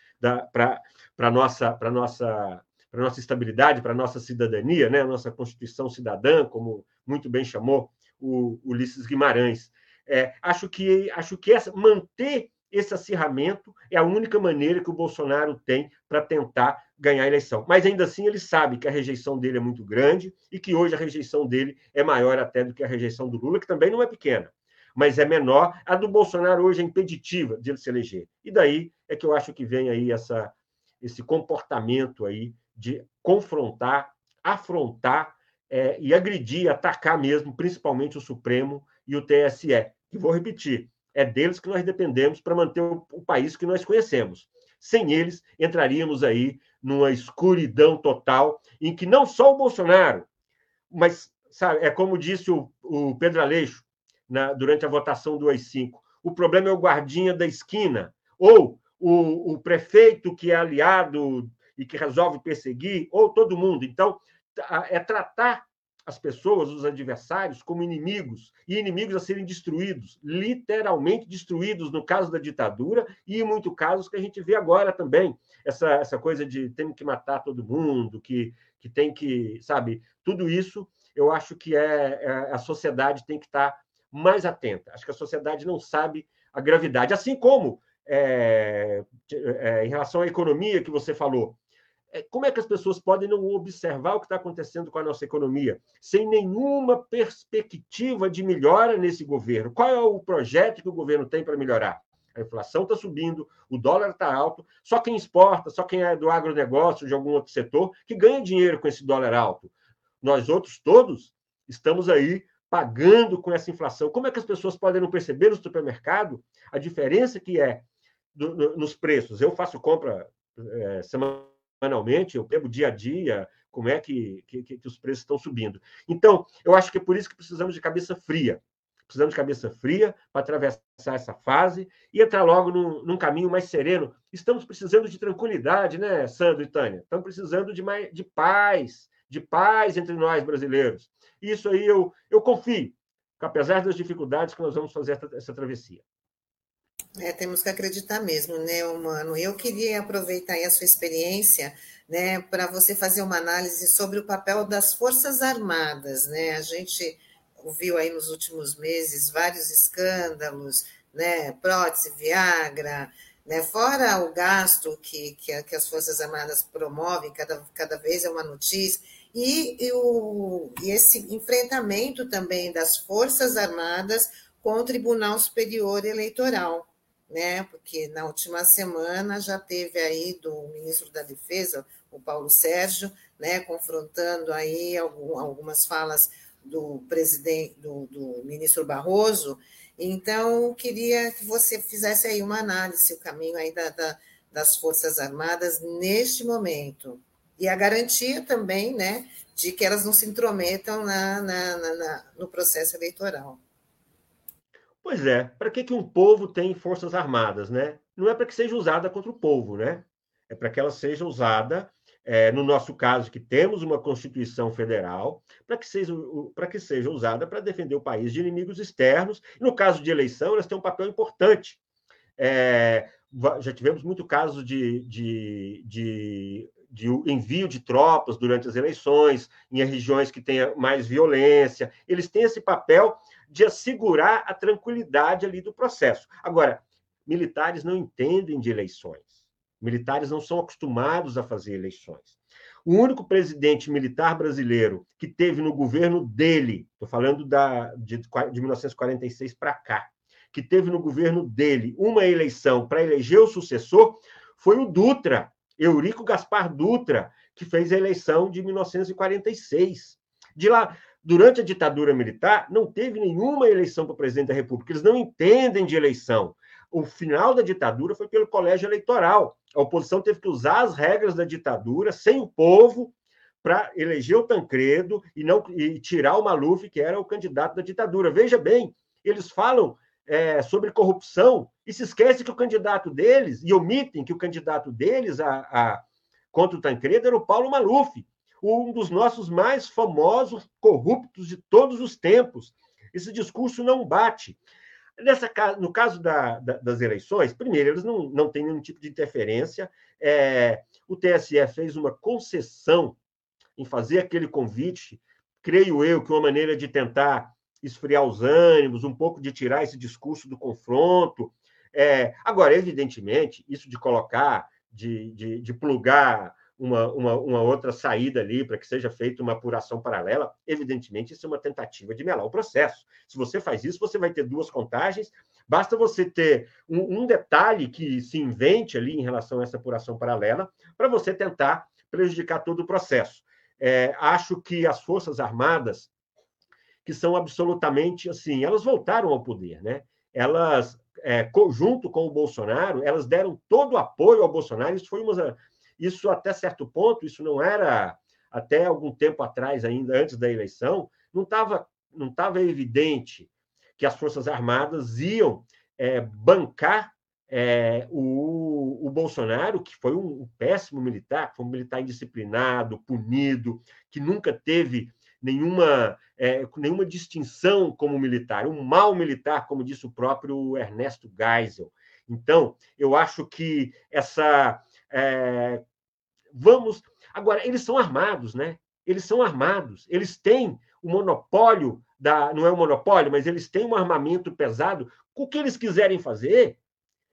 para a nossa, para nossa, para nossa estabilidade, para a nossa cidadania, né? nossa Constituição cidadã, como muito bem chamou o Ulisses Guimarães. É, acho que acho que essa, manter esse acirramento é a única maneira que o Bolsonaro tem para tentar ganhar a eleição. Mas ainda assim ele sabe que a rejeição dele é muito grande e que hoje a rejeição dele é maior até do que a rejeição do Lula, que também não é pequena, mas é menor. A do Bolsonaro hoje é impeditiva de ele se eleger. E daí é que eu acho que vem aí essa, esse comportamento aí de confrontar, afrontar é, e agredir, atacar mesmo, principalmente o Supremo e o TSE. E vou repetir, é deles que nós dependemos para manter o, o país que nós conhecemos. Sem eles, entraríamos aí numa escuridão total, em que não só o Bolsonaro, mas sabe, é como disse o, o Pedro Aleixo na, durante a votação do AI-5, o problema é o guardinha da esquina, ou o, o prefeito que é aliado e que resolve perseguir, ou todo mundo. Então, é tratar as pessoas, os adversários, como inimigos, e inimigos a serem destruídos, literalmente destruídos, no caso da ditadura, e em muitos casos que a gente vê agora também, essa, essa coisa de tem que matar todo mundo, que, que tem que, sabe, tudo isso eu acho que é, é a sociedade tem que estar mais atenta. Acho que a sociedade não sabe a gravidade, assim como é, é, em relação à economia que você falou. É, como é que as pessoas podem não observar o que está acontecendo com a nossa economia, sem nenhuma perspectiva de melhora nesse governo? Qual é o projeto que o governo tem para melhorar? A inflação está subindo, o dólar está alto, só quem exporta, só quem é do agronegócio, de algum outro setor, que ganha dinheiro com esse dólar alto. Nós outros todos estamos aí pagando com essa inflação. Como é que as pessoas podem não perceber no supermercado a diferença que é do, no, nos preços? Eu faço compra é, semana semanalmente, eu pego dia a dia, como é que, que, que os preços estão subindo. Então, eu acho que é por isso que precisamos de cabeça fria. Precisamos de cabeça fria para atravessar essa fase e entrar logo num, num, caminho mais sereno. Estamos precisando de tranquilidade, né, Sandro e Tânia? Estamos precisando de, mais, de paz, de paz entre nós brasileiros. Isso aí eu, eu confio, apesar das dificuldades que nós vamos fazer essa, essa travessia. É, temos que acreditar mesmo, né, humano? Eu queria aproveitar a sua experiência, né, para você fazer uma análise sobre o papel das Forças Armadas, né? A gente ouviu aí nos últimos meses vários escândalos, né, prótese, Viagra, né, fora o gasto que, que, que as Forças Armadas promovem, cada, cada vez é uma notícia, e, e, o, e esse enfrentamento também das Forças Armadas com o Tribunal Superior Eleitoral né? Porque na última semana já teve aí do ministro da Defesa, o Paulo Sérgio, né, confrontando aí algumas falas do presidente, do, do ministro Barroso. Então, queria que você fizesse aí uma análise, o caminho aí da, da, das Forças Armadas neste momento. E a garantia também, né, de que elas não se intrometam na, na, na no processo eleitoral. Pois é, para que, que um povo tem forças armadas, né? Não é para que seja usada contra o povo, né? É para que ela seja usada é, no nosso caso, que temos uma Constituição Federal, para que, seja, para que seja usada para defender o país de inimigos externos. No caso de eleição, elas têm um papel importante. É, já tivemos muito caso de, de, de, de, envio de tropas durante as eleições, em regiões que tenha mais violência. Eles têm esse papel de assegurar a tranquilidade ali do processo. Agora, militares não entendem de eleições. Militares não são acostumados a fazer eleições. O único presidente militar brasileiro que teve no governo dele, estou falando da, de, de 1946 para cá, que teve no governo dele uma eleição para eleger o sucessor, foi o Dutra, Eurico Gaspar Dutra, que fez a eleição de 1946. De lá, durante a ditadura militar, não teve nenhuma eleição para presidente da República. Eles não entendem de eleição. O final da ditadura foi pelo colégio eleitoral. A oposição teve que usar as regras da ditadura, sem o povo, para eleger o Tancredo e, não, e tirar o Maluf, que era o candidato da ditadura. Veja bem, eles falam é, sobre corrupção e se esquecem que o candidato deles, e omitem que o candidato deles a, a, contra o Tancredo era o Paulo Maluf, um dos nossos mais famosos corruptos de todos os tempos. Esse discurso não bate. Nessa, no caso da, da, das eleições, primeiro, eles não, não têm nenhum tipo de interferência. É, o TSE fez uma concessão em fazer aquele convite, creio eu que uma maneira de tentar esfriar os ânimos, um pouco de tirar esse discurso do confronto. É, agora, evidentemente, isso de colocar, de, de, de plugar uma, uma, uma outra saída ali para que seja feita uma apuração paralela, evidentemente isso é uma tentativa de melar o processo. Se você faz isso, você vai ter duas contagens, basta você ter um, um detalhe que se invente ali em relação a essa apuração paralela, para você tentar prejudicar todo o processo. É, acho que as Forças Armadas, que são absolutamente assim, elas voltaram ao poder, né? Elas, é, junto com o Bolsonaro, elas deram todo o apoio ao Bolsonaro. Isso foi uma isso, até certo ponto, isso não era, até algum tempo atrás, ainda antes da eleição, não estava não tava evidente que as Forças Armadas iam é, bancar é, o, o, Bolsonaro, que foi um, um péssimo militar, foi um militar indisciplinado, punido, que nunca teve nenhuma, é, nenhuma distinção como militar, um mau militar, como disse o próprio Ernesto Geisel. Então, eu acho que essa é, vamos. Agora, eles são armados, né? Eles são armados, eles têm o monopólio da. Não é o monopólio, mas eles têm um armamento pesado. O que eles quiserem fazer,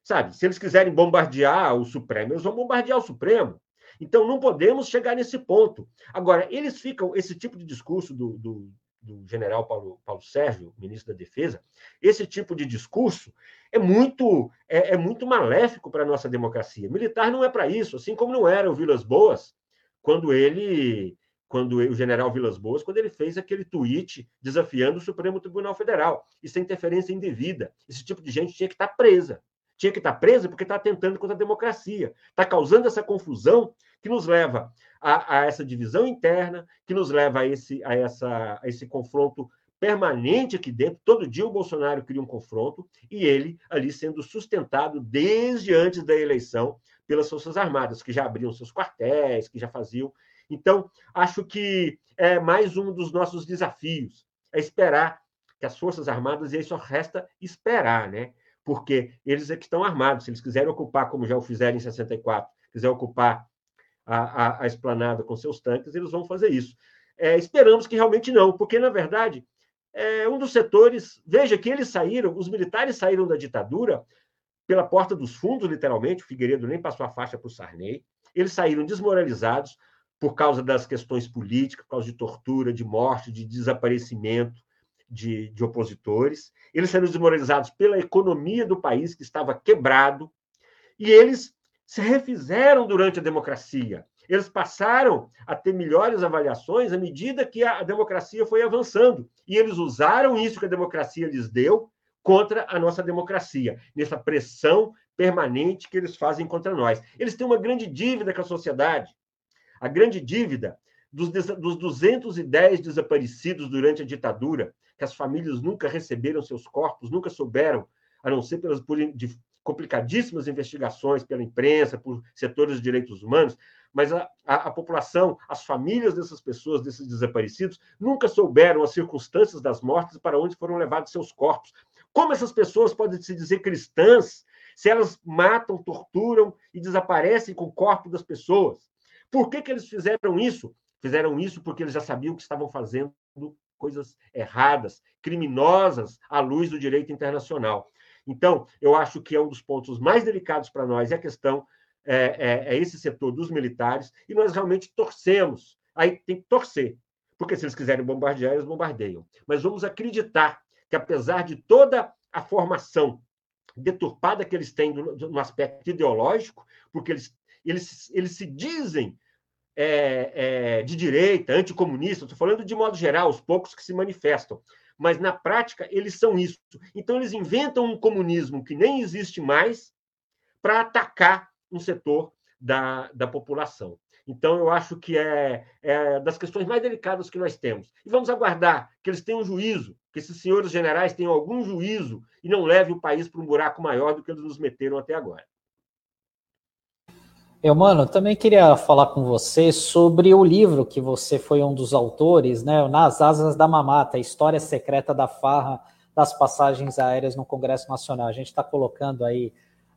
sabe? Se eles quiserem bombardear o Supremo, eles vão bombardear o Supremo. Então, não podemos chegar nesse ponto. Agora, eles ficam. Esse tipo de discurso do, do, do general Paulo, Paulo Sérgio, ministro da Defesa, esse tipo de discurso é muito é, é muito maléfico para a nossa democracia. Militar não é para isso, assim como não era o Vilas Boas quando ele quando o general Vilas Boas, quando ele fez aquele tweet desafiando o Supremo Tribunal Federal. Isso é interferência indevida. Esse tipo de gente tinha que estar presa. Tinha que estar presa porque está tentando contra a democracia. Está causando essa confusão que nos leva a, a, essa divisão interna, que nos leva a esse, a essa, a esse confronto permanente aqui dentro. Todo dia o Bolsonaro cria um confronto e ele ali sendo sustentado desde antes da eleição pelas Forças Armadas, que já abriam seus quartéis, que já faziam. Então, acho que é mais um dos nossos desafios, é esperar que as Forças Armadas, e aí só resta esperar, né? Porque eles é que estão armados. Se eles quiserem ocupar, como já o fizeram em 64, quiser ocupar a, a, a esplanada com seus tanques, eles vão fazer isso. É, esperamos que realmente não, porque, na verdade, é um dos setores. Veja que eles saíram, os militares saíram da ditadura pela porta dos fundos, literalmente. O Figueiredo nem passou a faixa para o Sarney. Eles saíram desmoralizados por causa das questões políticas, por causa de tortura, de morte, de desaparecimento de, de opositores. Eles saíram desmoralizados pela economia do país, que estava quebrado. E eles se refizeram durante a democracia. Eles passaram a ter melhores avaliações à medida que a democracia foi avançando. E eles usaram isso que a democracia lhes deu contra a nossa democracia, nessa pressão permanente que eles fazem contra nós. Eles têm uma grande dívida com a sociedade. A grande dívida dos, dos 210 desaparecidos durante a ditadura, que as famílias nunca receberam seus corpos, nunca souberam, a não ser pelas complicadíssimas investigações pela imprensa, por setores de direitos humanos, mas a, a, a, população, as famílias dessas pessoas, desses desaparecidos, nunca souberam as circunstâncias das mortes para onde foram levados seus corpos. Como essas pessoas podem se dizer cristãs se elas matam, torturam e desaparecem com o corpo das pessoas? Por que, que eles fizeram isso? Fizeram isso porque eles já sabiam que estavam fazendo coisas erradas, criminosas à luz do direito internacional. Então, eu acho que é um dos pontos mais delicados para nós é a questão é, é, é, esse setor dos militares e nós realmente torcemos. Aí tem que torcer, porque se eles quiserem bombardear, eles bombardeiam. Mas vamos acreditar que, apesar de toda a formação deturpada que eles têm no, aspecto ideológico, porque eles, eles, eles se dizem é, é, de direita, anticomunista, estou falando de modo geral, os poucos que se manifestam, mas na prática eles são isso. Então eles inventam um comunismo que nem existe mais para atacar um setor da, da população. Então, eu acho que é, é, das questões mais delicadas que nós temos. E vamos aguardar que eles tenham juízo, que esses senhores generais tenham algum juízo e não levem o país para um buraco maior do que eles nos meteram até agora. Eu, mano, também queria falar com você sobre o livro que você foi um dos autores, né? Nas Asas da Mamata, história secreta da farra das passagens aéreas no Congresso Nacional. A gente está colocando aí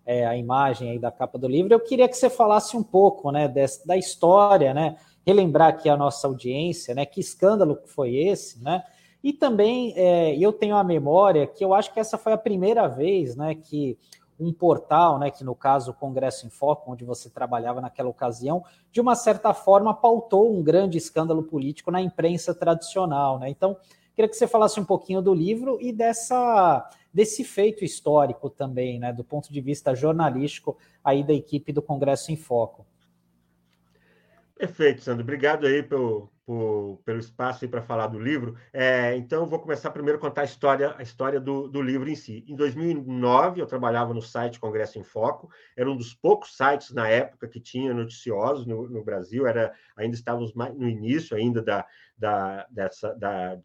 é, a imagem aí da capa do livro. Eu queria que você falasse um pouco, né, da história, né? Relembrar aqui a nossa audiência, né? Que escândalo foi esse, né? E também é, eu tenho a memória que eu acho que essa foi a primeira vez, né, que um portal, né, que no caso o Congresso em Foco, onde você trabalhava naquela ocasião, de uma certa forma pautou um grande escândalo político na imprensa tradicional, né? Então, queria que você falasse um pouquinho do livro e dessa desse feito histórico também, né, do ponto de vista jornalístico aí da equipe do Congresso em Foco. Perfeito, Sandro. Obrigado aí pelo, por, pelo espaço para falar do livro. É, então, vou começar primeiro a contar a história, a história do, do, livro em si. Em 2009, eu trabalhava no site Congresso em Foco. Era um dos poucos sites na época que tinha noticiosos no, no Brasil. Era, ainda estávamos no início ainda da, da, dessa, da,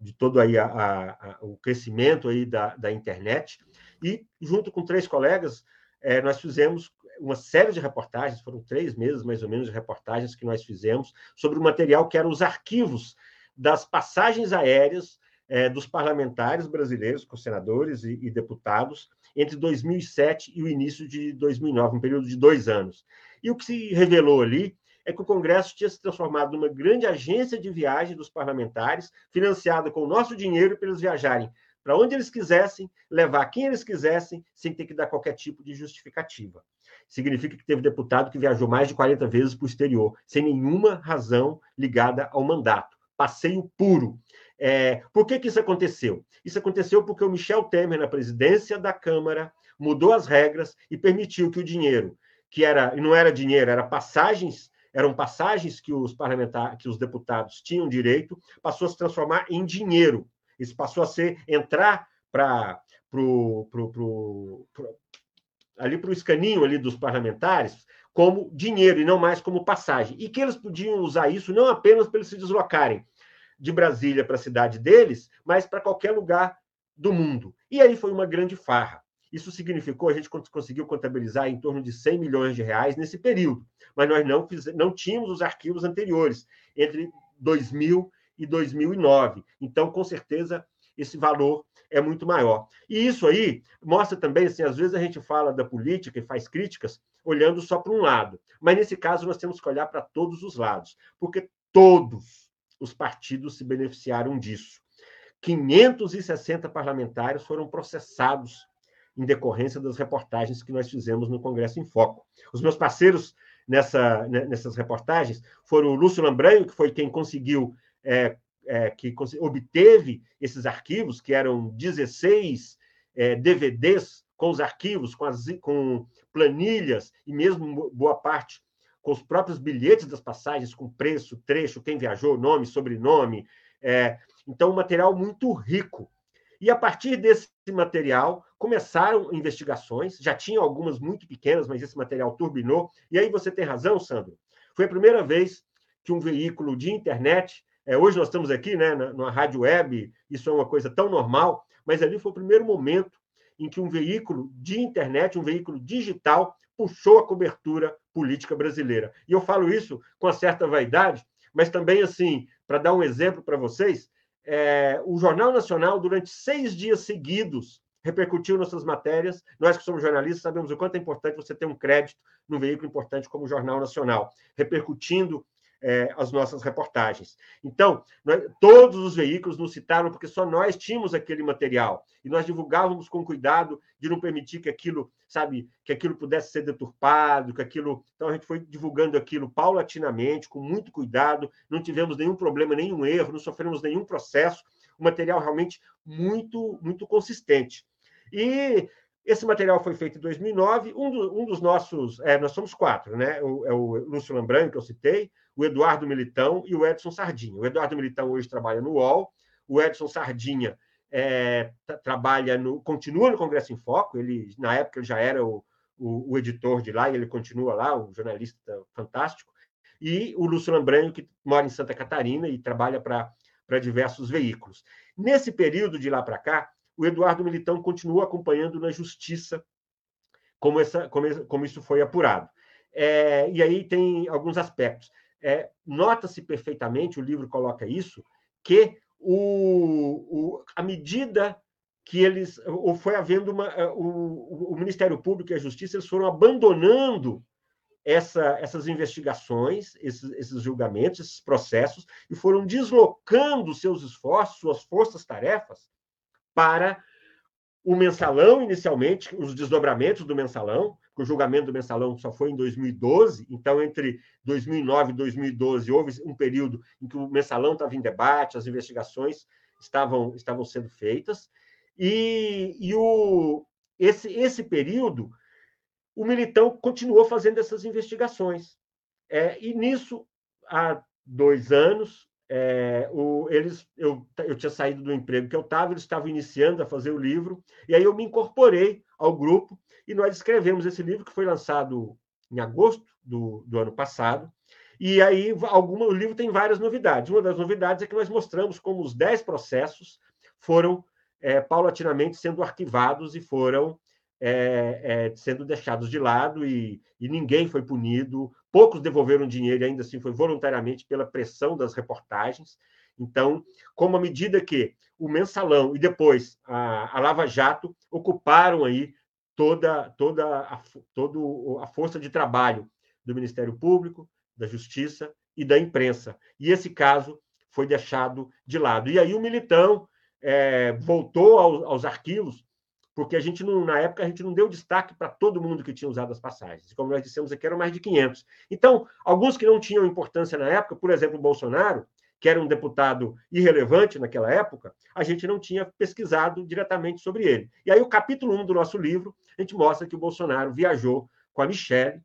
de todo aí a, a, a, o crescimento aí da, da internet. E, junto com três colegas, é, nós fizemos uma série de reportagens, foram três meses mais ou menos de reportagens que nós fizemos sobre o material que eram os arquivos das passagens aéreas é, dos parlamentares brasileiros, com senadores e, e, deputados, entre 2007 e o início de 2009, um período de dois anos. E o que se revelou ali é que o Congresso tinha se transformado numa grande agência de viagem dos parlamentares, financiada com o nosso dinheiro para eles viajarem para onde eles quisessem, levar quem eles quisessem, sem ter que dar qualquer tipo de justificativa. Significa que teve deputado que viajou mais de 40 vezes para o exterior, sem nenhuma razão ligada ao mandato. Passeio puro. É, por que, que isso aconteceu? Isso aconteceu porque o Michel Temer, na presidência da Câmara, mudou as regras e permitiu que o dinheiro, que era, não era dinheiro, era passagens eram passagens que os parlamentares, que os deputados tinham direito, passou a se transformar em dinheiro. Isso passou a ser entrar para ali para o escaninho ali dos parlamentares como dinheiro e não mais como passagem. E que eles podiam usar isso não apenas para eles se deslocarem de Brasília para a cidade deles, mas para qualquer lugar do mundo. E aí foi uma grande farra. Isso significou, a gente conseguiu contabilizar em torno de 100 milhões de reais nesse período, mas nós não, fiz, não tínhamos os arquivos anteriores, entre 2000 e 2009. Então, com certeza, esse valor é muito maior. E isso aí mostra também, assim, às vezes a gente fala da política e faz críticas olhando só para um lado, mas nesse caso nós temos que olhar para todos os lados, porque todos os partidos se beneficiaram disso. 560 parlamentares foram processados em decorrência das reportagens que nós fizemos no Congresso em Foco. Os meus parceiros nessa, né, nessas reportagens foram o Lúcio Lambranho, que foi quem conseguiu, é, é, que obteve esses arquivos, que eram 16 é, DVDs com os arquivos, com, as, com planilhas e mesmo boa parte com os próprios bilhetes das passagens, com preço, trecho, quem viajou, nome, sobrenome. É, então, um material muito rico. E a partir desse material começaram investigações, já tinham algumas muito pequenas, mas esse material turbinou. E aí você tem razão, Sandro. Foi a primeira vez que um veículo de internet, é, hoje nós estamos aqui né, na, rádio web, isso é uma coisa tão normal, mas ali foi o primeiro momento em que um veículo de internet, um veículo digital, puxou a cobertura política brasileira. E eu falo isso com uma certa vaidade, mas também, assim, para dar um exemplo para vocês, é, o Jornal Nacional, durante seis dias seguidos, repercutiu nossas matérias. Nós que somos jornalistas sabemos o quanto é importante você ter um crédito num veículo importante como o Jornal Nacional, repercutindo é, as nossas reportagens. Então, nós, todos os veículos nos citaram porque só nós tínhamos aquele material e nós divulgávamos com cuidado de não permitir que aquilo, sabe, que aquilo pudesse ser deturpado, que aquilo. Então a gente foi divulgando aquilo paulatinamente, com muito cuidado, não tivemos nenhum problema, nenhum erro, não sofremos nenhum processo. O material realmente muito, muito consistente. E esse material foi feito em 2009. Um, do, um dos nossos, é, nós somos quatro, né? O, é o Lúcio Lambranco, que eu citei, o Eduardo Militão e o Edson Sardinha. O Eduardo Militão hoje trabalha no UOL, o Edson Sardinha é, trabalha no, continua no Congresso em Foco. Ele na época já era o, o, o, editor de lá e ele continua lá, um jornalista fantástico. E o Lúcio Lambranco, que mora em Santa Catarina e trabalha para diversos veículos. Nesse período de lá para cá, o Eduardo Militão continua acompanhando na justiça como, essa, como, como isso foi apurado. É, e aí tem alguns aspectos. É, Nota-se perfeitamente, o livro coloca isso, que o, o, à medida que eles, ou foi havendo uma, é, o, o Ministério Público e a Justiça, eles foram abandonando essa, essas investigações, esses, esses, julgamentos, esses processos, e foram deslocando seus esforços, suas forças-tarefas, para o mensalão, inicialmente, os desdobramentos do mensalão, porque o julgamento do mensalão só foi em 2012, então, entre 2009 e 2012, houve um período em que o mensalão estava em debate, as investigações estavam, estavam sendo feitas, e, e o, esse, esse período, o Militão continuou fazendo essas investigações. É, e nisso, há dois anos, é, o, eles, eu, eu tinha saído do emprego que eu estava, eles estavam iniciando a fazer o livro, e aí eu me incorporei ao grupo e nós escrevemos esse livro que foi lançado em agosto do, do ano passado. E aí alguma, o livro tem várias novidades. Uma das novidades é que nós mostramos como os dez processos foram é, paulatinamente sendo arquivados e foram é, é, sendo deixados de lado e, e, ninguém foi punido, poucos devolveram dinheiro ainda assim foi voluntariamente pela pressão das reportagens. Então, como à medida que o mensalão e depois a, a Lava Jato ocuparam aí toda, toda, a, toda a força de trabalho do Ministério Público, da Justiça e da imprensa. E esse caso foi deixado de lado. E aí o Militão é, voltou aos, aos arquivos porque a gente não, na época a gente não deu destaque para todo mundo que tinha usado as passagens. Como nós dissemos aqui, eram mais de 500. Então, alguns que não tinham importância na época, por exemplo, o Bolsonaro, que era um deputado irrelevante naquela época, a gente não tinha pesquisado diretamente sobre ele. E aí, o capítulo 1 do nosso livro, a gente mostra que o Bolsonaro viajou com a Michelle,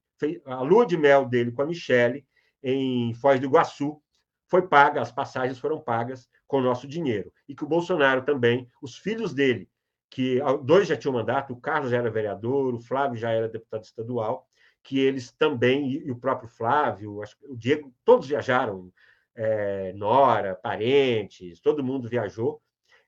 a lua de mel dele com a Michelle, em Foz do Iguaçu, foi paga, as passagens foram pagas com o nosso dinheiro. E que o Bolsonaro também, os filhos dele, que dois já tinham mandato, o Carlos já era vereador, o Flávio já era deputado estadual, que eles também, e o próprio Flávio, o Diego, todos viajaram, é, Nora, parentes, todo mundo viajou,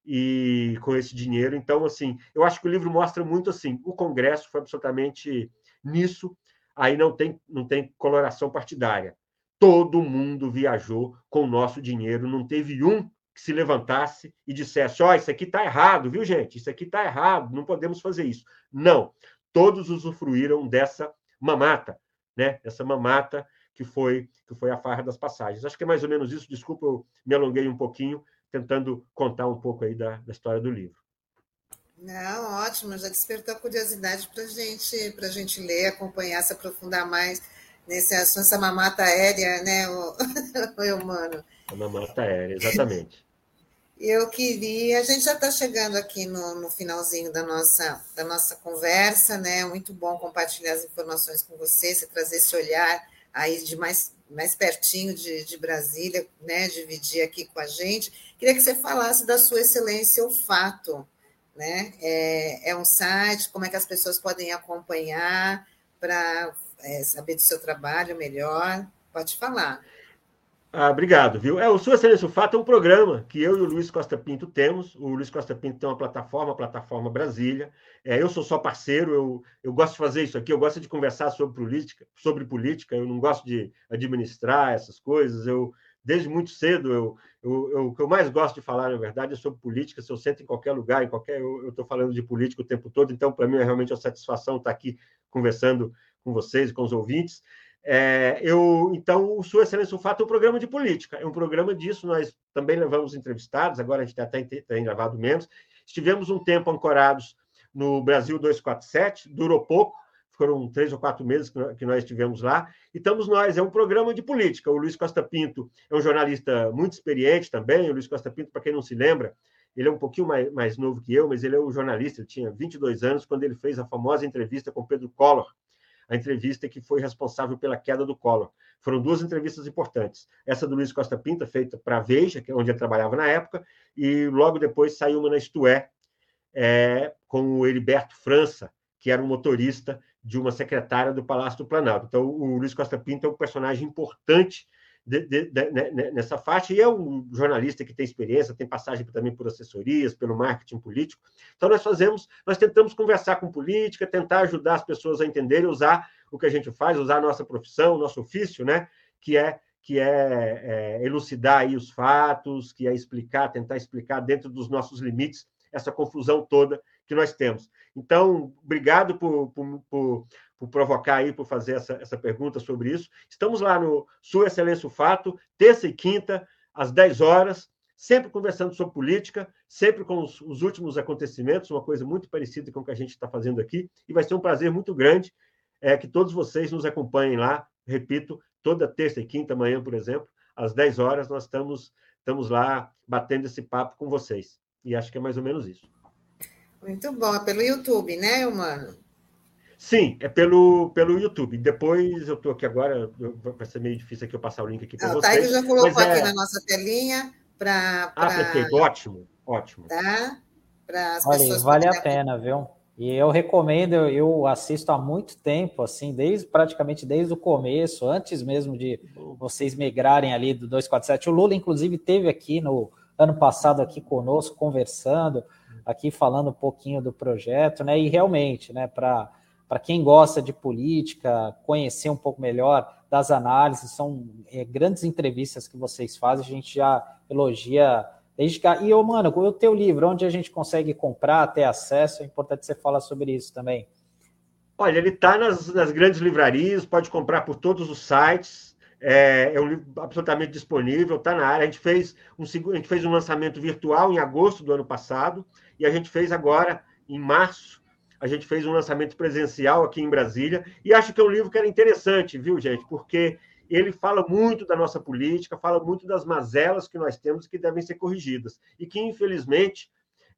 e com esse dinheiro. Então, assim, eu acho que o livro mostra muito assim, o Congresso foi absolutamente nisso, aí não tem, não tem coloração partidária. Todo mundo viajou com o nosso dinheiro, não teve um que se levantasse e dissesse: Ó, oh, isso aqui está errado, viu, gente? Isso aqui está errado, não podemos fazer isso. Não. Todos usufruíram dessa mamata, né? Essa mamata que foi que foi a farra das passagens. Acho que é mais ou menos isso. Desculpa, eu me alonguei um pouquinho, tentando contar um pouco aí da, da história do livro. Não, ótimo, já despertou a curiosidade para gente, a gente ler, acompanhar, se aprofundar mais nesse assunto, essa mamata aérea, né, o, *laughs* o humano. A mamata aérea, exatamente. Eu queria, a gente já está chegando aqui no, no, finalzinho da nossa, da nossa conversa, né? Muito bom compartilhar as informações com você, você trazer esse olhar aí de mais, mais pertinho de, de Brasília, né, dividir aqui com a gente. Queria que você falasse da sua excelência o fato, né? É, é um site, como é que as pessoas podem acompanhar para é, saber do seu trabalho melhor? Pode falar. Ah, obrigado, viu? É, o Sua o Fato é um programa que eu e o Luiz Costa Pinto temos. O Luiz Costa Pinto tem uma plataforma, a plataforma Brasília. É, eu sou só parceiro, eu, eu gosto de fazer isso aqui, eu gosto de conversar sobre política, sobre política, eu não gosto de administrar essas coisas. Eu, desde muito cedo, eu, eu, eu, o que eu mais gosto de falar, na verdade, é sobre política. Se eu sento em qualquer lugar, em qualquer, eu estou falando de política o tempo todo, então, para mim, é realmente uma satisfação estar aqui conversando com vocês com os ouvintes. É, eu, então, o Sua Excelência o Fato é um programa de política, é um programa disso. Nós também levamos entrevistados, agora a gente até tem gravado menos. Estivemos um tempo ancorados no Brasil 247, durou pouco, foram três ou quatro meses que nós estivemos lá. E estamos nós, é um programa de política. O Luiz Costa Pinto é um jornalista muito experiente também. O Luiz Costa Pinto, para quem não se lembra, ele é um pouquinho mais, mais novo que eu, mas ele é um jornalista, ele tinha 22 anos quando ele fez a famosa entrevista com Pedro Collor, a entrevista que foi responsável pela queda do Collor. Foram duas entrevistas importantes. Essa do Luiz Costa Pinta, feita para a Veja, é onde ele trabalhava na época, e logo depois saiu uma na Isto é, é, com o Heriberto França, que era um motorista de uma secretária do Palácio do Planalto. Então, o Luiz Costa Pinto é um personagem importante de, de, de, nessa faixa, e é um jornalista que tem experiência, tem passagem também por assessorias, pelo marketing político. Então, nós fazemos, nós tentamos conversar com política, tentar ajudar as pessoas a entenderem, usar o que a gente faz, usar a nossa profissão, o nosso ofício, né? que é que é, é elucidar aí os fatos, que é explicar, tentar explicar dentro dos nossos limites essa confusão toda que nós temos. Então, obrigado por, por, por, por provocar aí, por fazer essa, essa pergunta sobre isso. Estamos lá no Sua Excelência o Fato, terça e quinta, às 10 horas, sempre conversando sobre política, sempre com os, os últimos acontecimentos, uma coisa muito parecida com o que a gente está fazendo aqui, e vai ser um prazer muito grande é, que todos vocês nos acompanhem lá, repito, toda terça e quinta, amanhã, por exemplo, às 10 horas, nós estamos, estamos lá batendo esse papo com vocês. E acho que é mais ou menos isso. Muito bom, é pelo YouTube, né, Humano? Sim, é pelo, pelo YouTube. Depois eu estou aqui agora, vai ser meio difícil aqui eu passar o link aqui para ah, vocês. O Taigo já colocou aqui é... na nossa telinha para. Pra... Ah, perfeito, ótimo, ótimo. Tá? Para as Olha, pessoas. Vale a pena, viu? E eu recomendo, eu assisto há muito tempo, assim, desde praticamente desde o começo, antes mesmo de vocês migrarem ali do 247. O Lula, inclusive, teve aqui no ano passado aqui conosco, conversando, aqui falando um pouquinho do projeto, né? E realmente, né, para para quem gosta de política, conhecer um pouco melhor das análises, são é, grandes entrevistas que vocês fazem, a gente já elogia desde que. E, ô, mano, o teu livro, onde a gente consegue comprar, ter acesso, é importante você falar sobre isso também. Olha, ele está nas, nas, grandes livrarias, pode comprar por todos os sites, é, é um livro absolutamente disponível, está na área. A gente, fez um, a gente fez um lançamento virtual em agosto do ano passado, e a gente fez agora, em março, a gente fez um lançamento presencial aqui em Brasília, e acho que é um livro que era interessante, viu, gente? Porque ele fala muito da nossa política, fala muito das mazelas que nós temos que devem ser corrigidas, e que, infelizmente,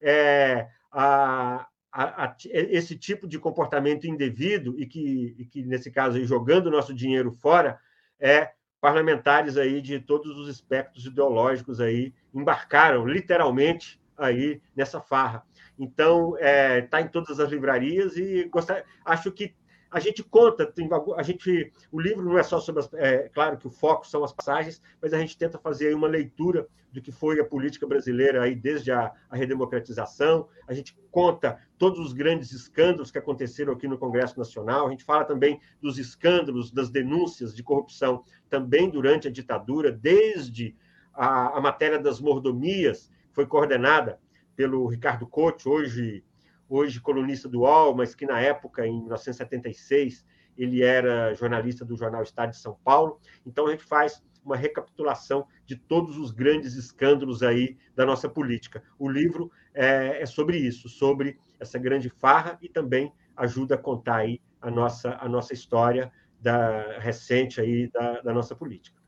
é, a, a, a, esse tipo de comportamento indevido, e que, e que nesse caso, jogando o nosso dinheiro fora, é parlamentares aí de todos os espectros ideológicos aí embarcaram literalmente aí nessa farra. Então, está é, tá em todas as livrarias e gostar, acho que a gente conta, tem, a gente, o livro não é só sobre, as, é, claro que o foco são as passagens, mas a gente tenta fazer uma leitura do que foi a política brasileira aí desde a, a redemocratização, a gente conta todos os grandes escândalos que aconteceram aqui no Congresso Nacional, a gente fala também dos escândalos, das denúncias de corrupção também durante a ditadura, desde a, a matéria das mordomias, foi coordenada pelo Ricardo Couto, hoje, hoje colunista do UOL, mas que na época, em 1976, ele era jornalista do jornal Estado de São Paulo. Então, a gente faz uma recapitulação de todos os grandes escândalos aí da nossa política. O livro é, é sobre isso, sobre essa grande farra e também ajuda a contar aí a nossa, a nossa história da recente aí da, da nossa política.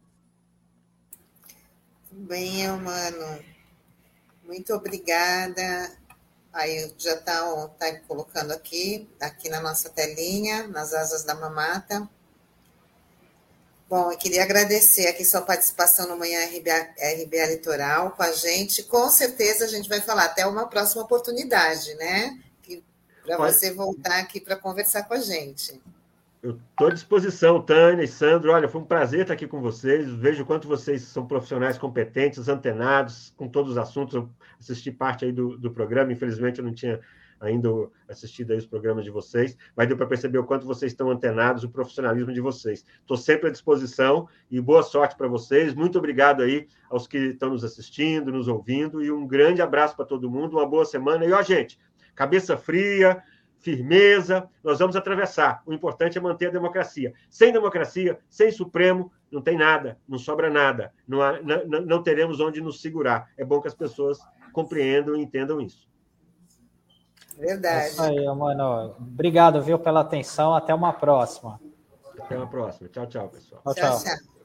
Bem, mano. Muito obrigada. Aí já está tá colocando aqui, aqui na nossa telinha, nas asas da mamata. Bom, eu queria agradecer aqui sua participação no Manhã RBA, RBA Litoral com a gente. Com certeza a gente vai falar até uma próxima oportunidade, né? Para você voltar aqui para conversar com a gente. Eu estou à disposição, Tânia e Sandro. Olha, foi um prazer estar aqui com vocês. Vejo o quanto vocês são profissionais competentes, antenados com todos os assuntos. Eu assisti parte aí do, do programa, infelizmente eu não tinha ainda assistido aí os programas de vocês, mas deu para perceber o quanto vocês estão antenados, o profissionalismo de vocês. Estou sempre à disposição e boa sorte para vocês. Muito obrigado aí aos que estão nos assistindo, nos ouvindo e um grande abraço para todo mundo, uma boa semana. E ó, gente, cabeça fria, firmeza, nós vamos atravessar. O importante é manter a democracia. Sem democracia, sem Supremo, não tem nada, não sobra nada, não, há, não, não teremos onde nos segurar. É bom que as pessoas compreendam e entendam isso. Verdade. É isso aí, mano. Obrigado, viu, pela atenção. Até uma próxima. Até uma próxima. Tchau, tchau, pessoal. Tchau, tchau. tchau.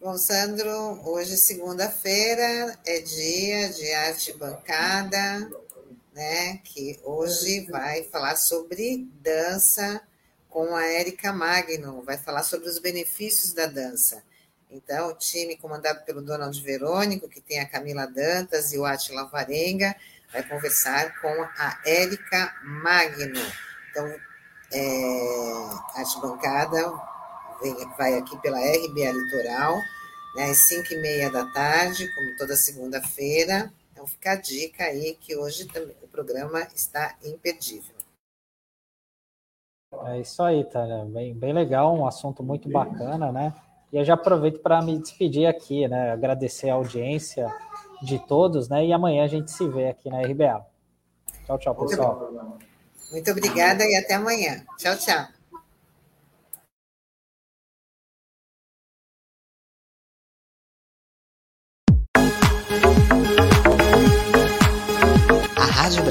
Bom, Sandro, hoje, segunda-feira, é dia de arte bancada né, que hoje vai falar sobre dança com a Érica Magno, vai falar sobre os benefícios da dança. Então, o time comandado pelo Donald Verônico, que tem a Camila Dantas e o Atila Varenga, vai conversar com a Érica Magno. Então, é, a bancada vai aqui pela RBA Litoral, né, às 5 e meia da tarde, como toda segunda-feira, então fica a dica aí que hoje o programa está imperdível. É isso aí, Tânia. Bem, bem legal, um assunto muito bacana, né? E eu já aproveito para me despedir aqui, né? Agradecer a audiência de todos, né? E amanhã a gente se vê aqui na RBA. Tchau, tchau, pessoal. Muito obrigada e até amanhã. Tchau, tchau.